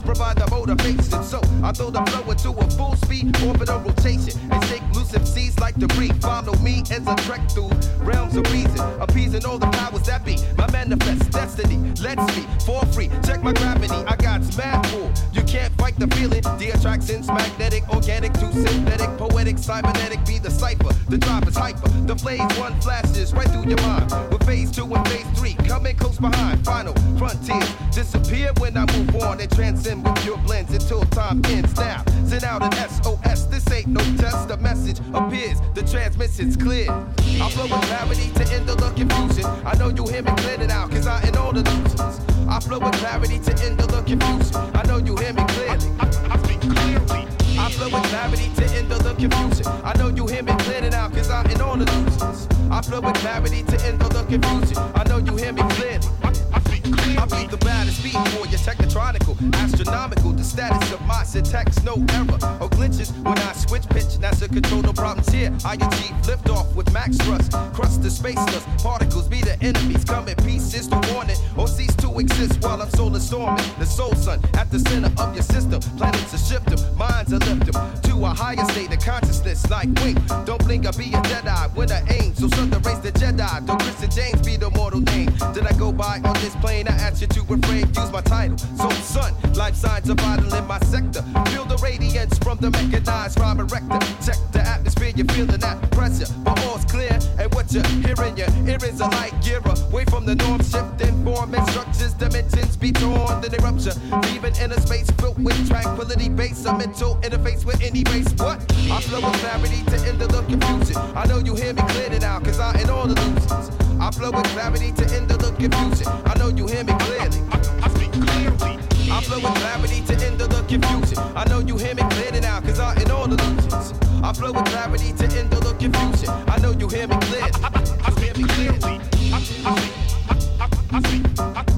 Provide the motivation. So I throw the flow into a full speed orbital rotation and shake loose MCs like debris. Follow me as I trek through realms of reason, appeasing all the powers that be. My manifest destiny lets me for free. Check my gravity, I got mad cool. Can't fight the feeling. The attraction's magnetic, organic to synthetic, poetic, cybernetic. Be the cipher. The drop is hyper. The blaze one flashes right through your mind. With phase two and phase three coming close behind. Final frontiers disappear when I move on and transcend with your blends until time ends. Now send out an SOS. This ain't no test. The message appears. The transmission's clear. I flow with clarity to end the confusion. I know you hear me clear it out, cause I ain't all the illusions. I flow with clarity to end all the confusion. I know you hear me clearly. I, speak clearly. I flow with clarity to end all the confusion. I know you hear me clear it out, cause I ain't all the illusions. I flow with clarity to end all the confusion. I know you hear me clearly. I beat the baddest beat for your technotronical, astronomical. The status of my syntax, no error or glitches when I switch pitch. NASA control no problems here. I achieve lift off with max thrust. Crust the spaceless particles be the enemies. Come in pieces to warn it or cease to exist while I'm solar storming. The soul sun at the center of your system. Planets are shift them, minds are lift them to a higher state of consciousness. Like wink, don't blink, I'll be a Jedi when I aim. So son, the race the Jedi. Don't Christian James be the mortal name. Did I go by on this plane? I asked you to refrain, use my title. So son, life signs are vital in my sector. Feel the radiance from the mechanized rhyme erector. Check the atmosphere, you're feeling that pressure. But all's clear, and what you're hearing, your earrings are like gear away from the norm, shifting form and structures, dimensions be torn, then they rupture. Leaving inner space filled with tranquility, base a mental interface with any race. What? I flow with clarity to end the look confusion. I know you hear me clearly now, cause I ain't all the illusions. I flow with clarity to end the confusion. I know you hear me clearly. I speak clearly. I flow with clarity to end the confusion. I know you hear me clearly now, cause I in all illusions. I flow with clarity to end the confusion. I know you hear me clearly. I hear me clearly. I speak, I speak, I, I, I speak, I, I, I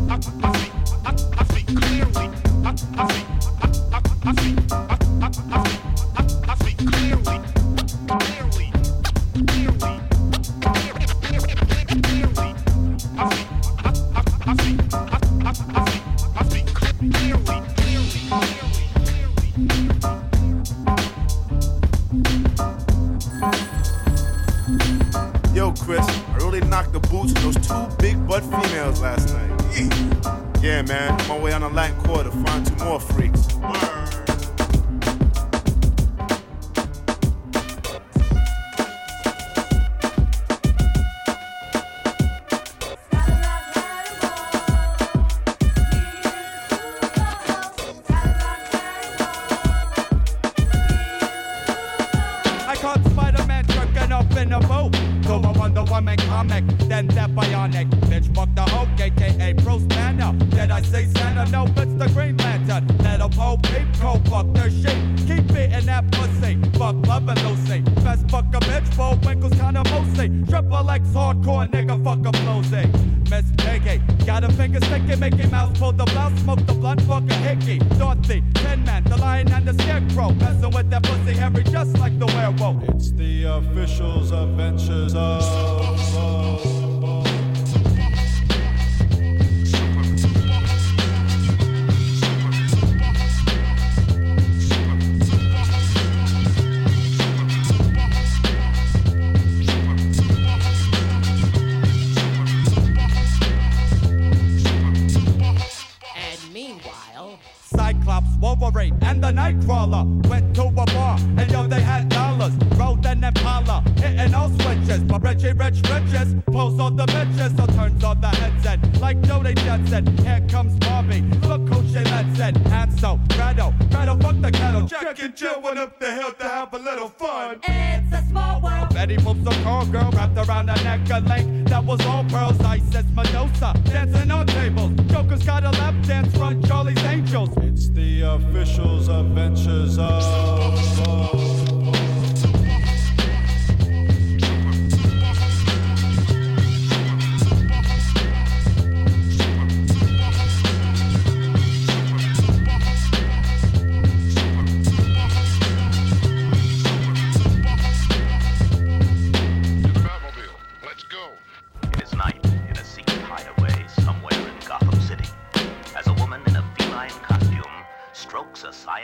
all switches. But Richie Rich Riches pulls on the bitches, so turns on the headset. Like Judy Jetson, here comes Bobby. Look who she lets in. Hansel, Gretel, Gretel, fuck the kettle. Jack and Jill went up the hill to have a little fun. it's a small world. Betty moves a call girl wrapped around her neck a link that was all pearls. Ice as Medusa, dancing on tables. Joker's got a lap dance from Charlie's Angels. It's the officials adventures of.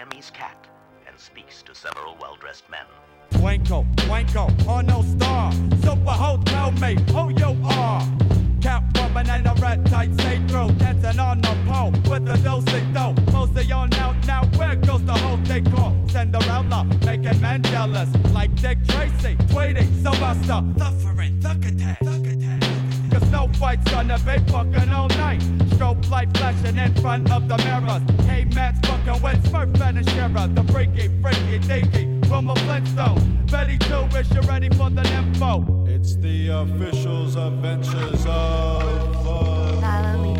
Siamese cat and speaks to several well dressed men. Twinkle, twinkle, on oh no star. Super hotel mate, who you are? Catwoman and a red tight stay through. Dancing on the pole with a dosey dough. Most of y'all now, now where goes the whole decor? Cinderella, making men jealous. Like Dick Tracy, Tweety, Sylvester. Suffering, thuckatash, thuckatash. Cause no fight's gonna be fucking all night. Strobe light flashing in front of the mirrors. Hey, man's fucking with Smurf and Shira. The freaky, freaky, deaky. From a Flintstone. Betty Two, is you ready for the info? It's the officials adventures of. I'll only do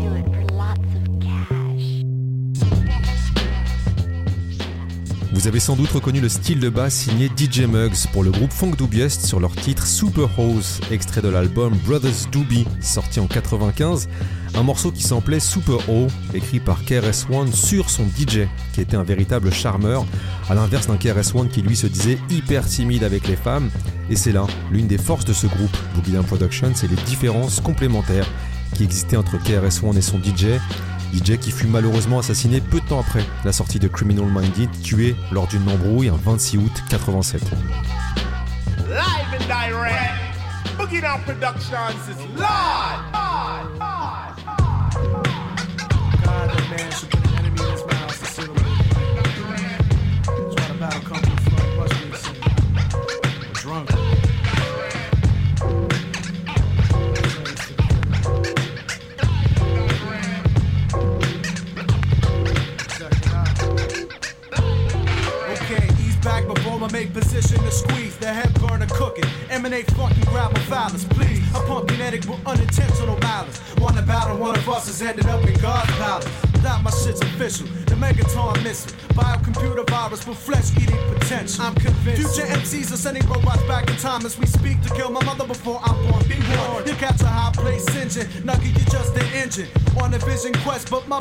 Vous avez sans doute reconnu le style de basse signé DJ Muggs pour le groupe Funk Dubiest sur leur titre Super Hose, extrait de l'album Brothers Doobie, sorti en 95. Un morceau qui s'appelait Super O, écrit par KRS-One sur son DJ, qui était un véritable charmeur, à l'inverse d'un KRS-One qui lui se disait hyper timide avec les femmes. Et c'est là l'une des forces de ce groupe, Boogie Down Production, c'est les différences complémentaires qui existaient entre KRS-One et son DJ. DJ qui fut malheureusement assassiné peu de temps après la sortie de Criminal Minded, tué lors d'une embrouille un 26 août 87. Live and direct. Boogie Down Productions is live. live, live. God, that man should as we speak to kill my mother before I'm born. Be warned. You catch a high place engine. Nugget, you just an engine. On a vision quest, but my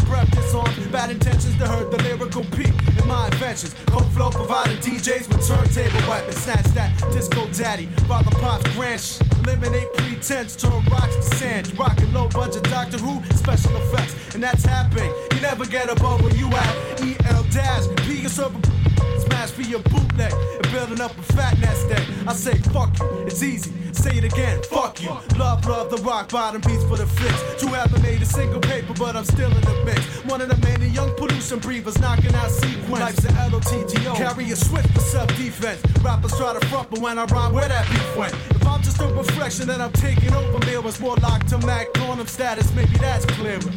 bottom beats for the flicks. Two haven't made a single paper, but I'm still in the mix. One of the many young pollution breathers knocking out sequence. Life's an LOTTO. Carry a swift for self defense. Rappers try to front, but when I rhyme, where that beef went. If I'm just a reflection, then I'm taking over. Mirrors more locked to Mac quantum status. Maybe that's clearer. See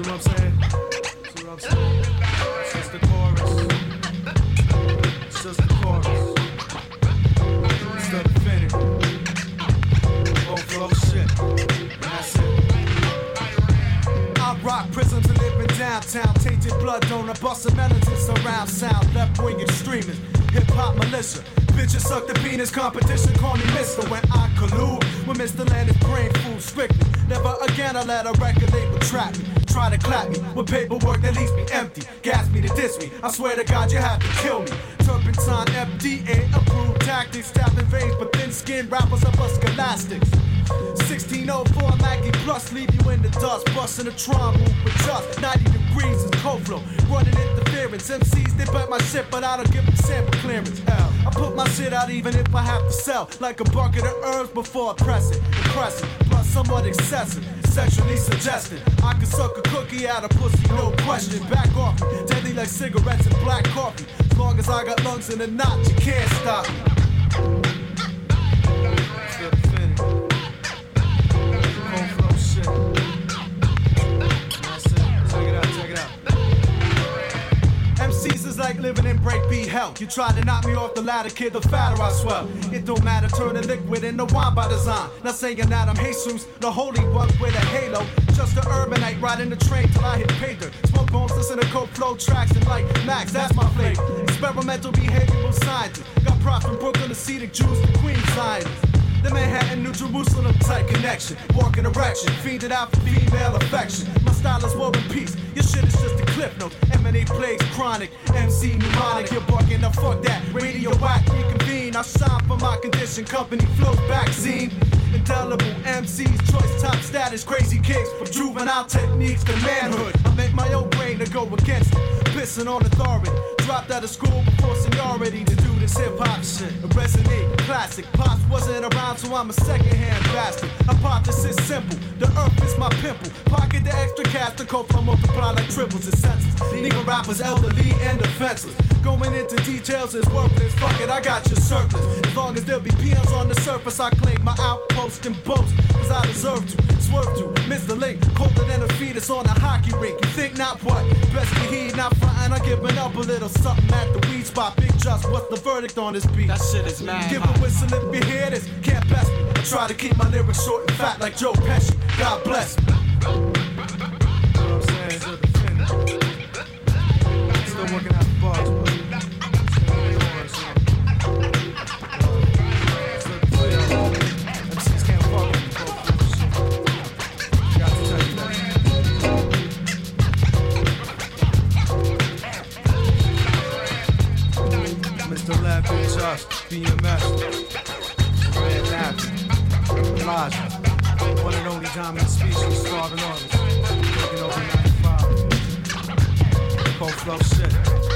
what I'm saying? Penis competition, call me Mister. When I collude with Mr. Landis, brain food strictly. Never again I let a record label trap me. Try to clap me with paperwork that leaves me empty. Gas me to diss me. I swear to God, you have to kill me. Turpentine, FDA approved tactics. Tapping veins, but thin skinned rappers are bust scholastics. 1604 Maggie Plus leave you in the dust. Busting a Tron move with just 90 degrees is cold flow. Running interference. MCs, they bet my shit, but I don't give them sample clearance. Hell, put my shit out even if I have to sell. Like a bucket of herbs before I press it. Impressive, plus somewhat excessive. Sexually suggested. I can suck a cookie out of pussy, no question. Back off me. Deadly like cigarettes and black coffee. As long as I got lungs in a knot, you can't stop me. Living in breakbeat hell. You try to knock me off the ladder, kid, the fatter I swell. It don't matter, turn the liquid into wine by design. Not saying that I'm Jesus, the holy one with a halo. Just an urbanite riding the train till I hit dirt. Smoke bones, listen to cold flow tracks and like Max, that's my flavor. Experimental behavioral scientist. Got props from Brooklyn, Acidic Jews, the Queen scientists. The Manhattan, New Jerusalem type connection. Walking erection, fiended out for female affection. Style is war and peace. Your shit is just a clip note. M&A plays chronic. MC mnemonic, you're barking. Now fuck that. Radio whack, reconvene. I shine for my condition. Company flows back, scene. Indelible MCs, choice top status, crazy kicks from juvenile techniques to manhood. I make my own brain to go against it. Pissing on authority. Dropped out of school before seniority to do this hip hop shit. Resonate, classic. Pops wasn't around, so I'm a secondhand bastard. Hypothesis simple. The earth is my pimple. Pocket the extra cash to cope from multiply like triples and senses. Legal rappers elderly and defenseless. Going into details is worthless. Fuck it, I got your surplus. As long as there'll be peons on the surface, I claim my outpost and boast. Cause I deserve to, swerve to, miss the link. Colder than a fetus on a hockey rink. You think not what? Best to heed, not frontin'. I'm giving up a little something at the weed spot. Big Jus, what's the verdict on this beat? That shit is mad. Give a whistle if you hear this. Can't best me. I try to keep my lyrics short and fat like Joe Pesci. God bless me. What I'm saying? Still the finish. Still working out the bars, Just, BMS, Red Nappy, Elijah, one and only dominant species, starving artist, taking over 95. Cold flow shit.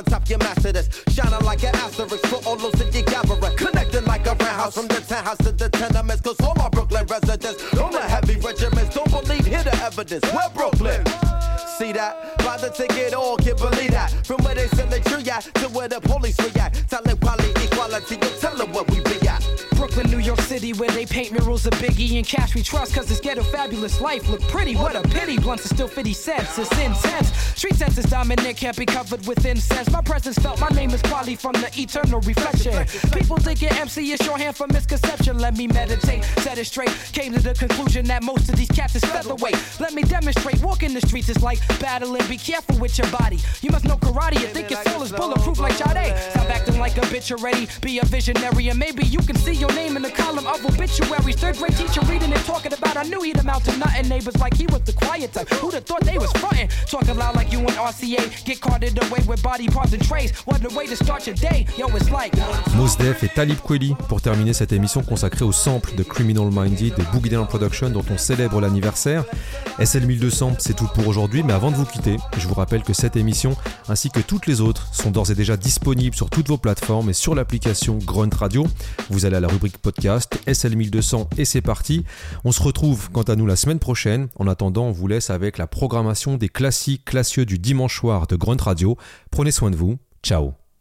on top, your master this. Shining like an asterisk for all those that you gather. connecting like a roundhouse from the 10 house to the 10 and cash we trust, cause this ghetto fabulous life look pretty. What a pity, blunts are still 50 cents, it's intense. Street sense is dominant, can't be covered with incense. My presence felt, my name is Kweli from the eternal reflection. People thinking MC is shorthand for misconception. Let me meditate, set it straight. Came to the conclusion that most of these cats is featherweight. Let me demonstrate, walking the streets is like battling. Be careful with your body. You must know karate, you think your soul is bulletproof like Sade. Stop acting like a bitch already, be a visionary, and maybe you can see your name in the column of obituaries. Third grade teacher reading and talking about, I knew he'd amount to nothing. Neighbors like he was the quiet type. Who'd have thought they was like you RCA. Get with body parts and way to start your day. Like. Def et Talib Kweli pour terminer cette émission consacrée au sample de Criminal Minded de Boogie Down Production dont on célèbre l'anniversaire. SL 1200, c'est tout pour aujourd'hui, mais avant de vous quitter, je vous rappelle que cette émission ainsi que toutes les autres sont d'ores et déjà disponibles sur toutes vos plateformes et sur l'application Grunt Radio. Vous allez à la rubrique podcast SL 1200 et c'est parti. On se retrouve quant à nous la semaine prochaine. En attendant, on vous laisse avec la programmation des classiques classieux du dimanche soir de Grunt Radio. Prenez soin de vous. Ciao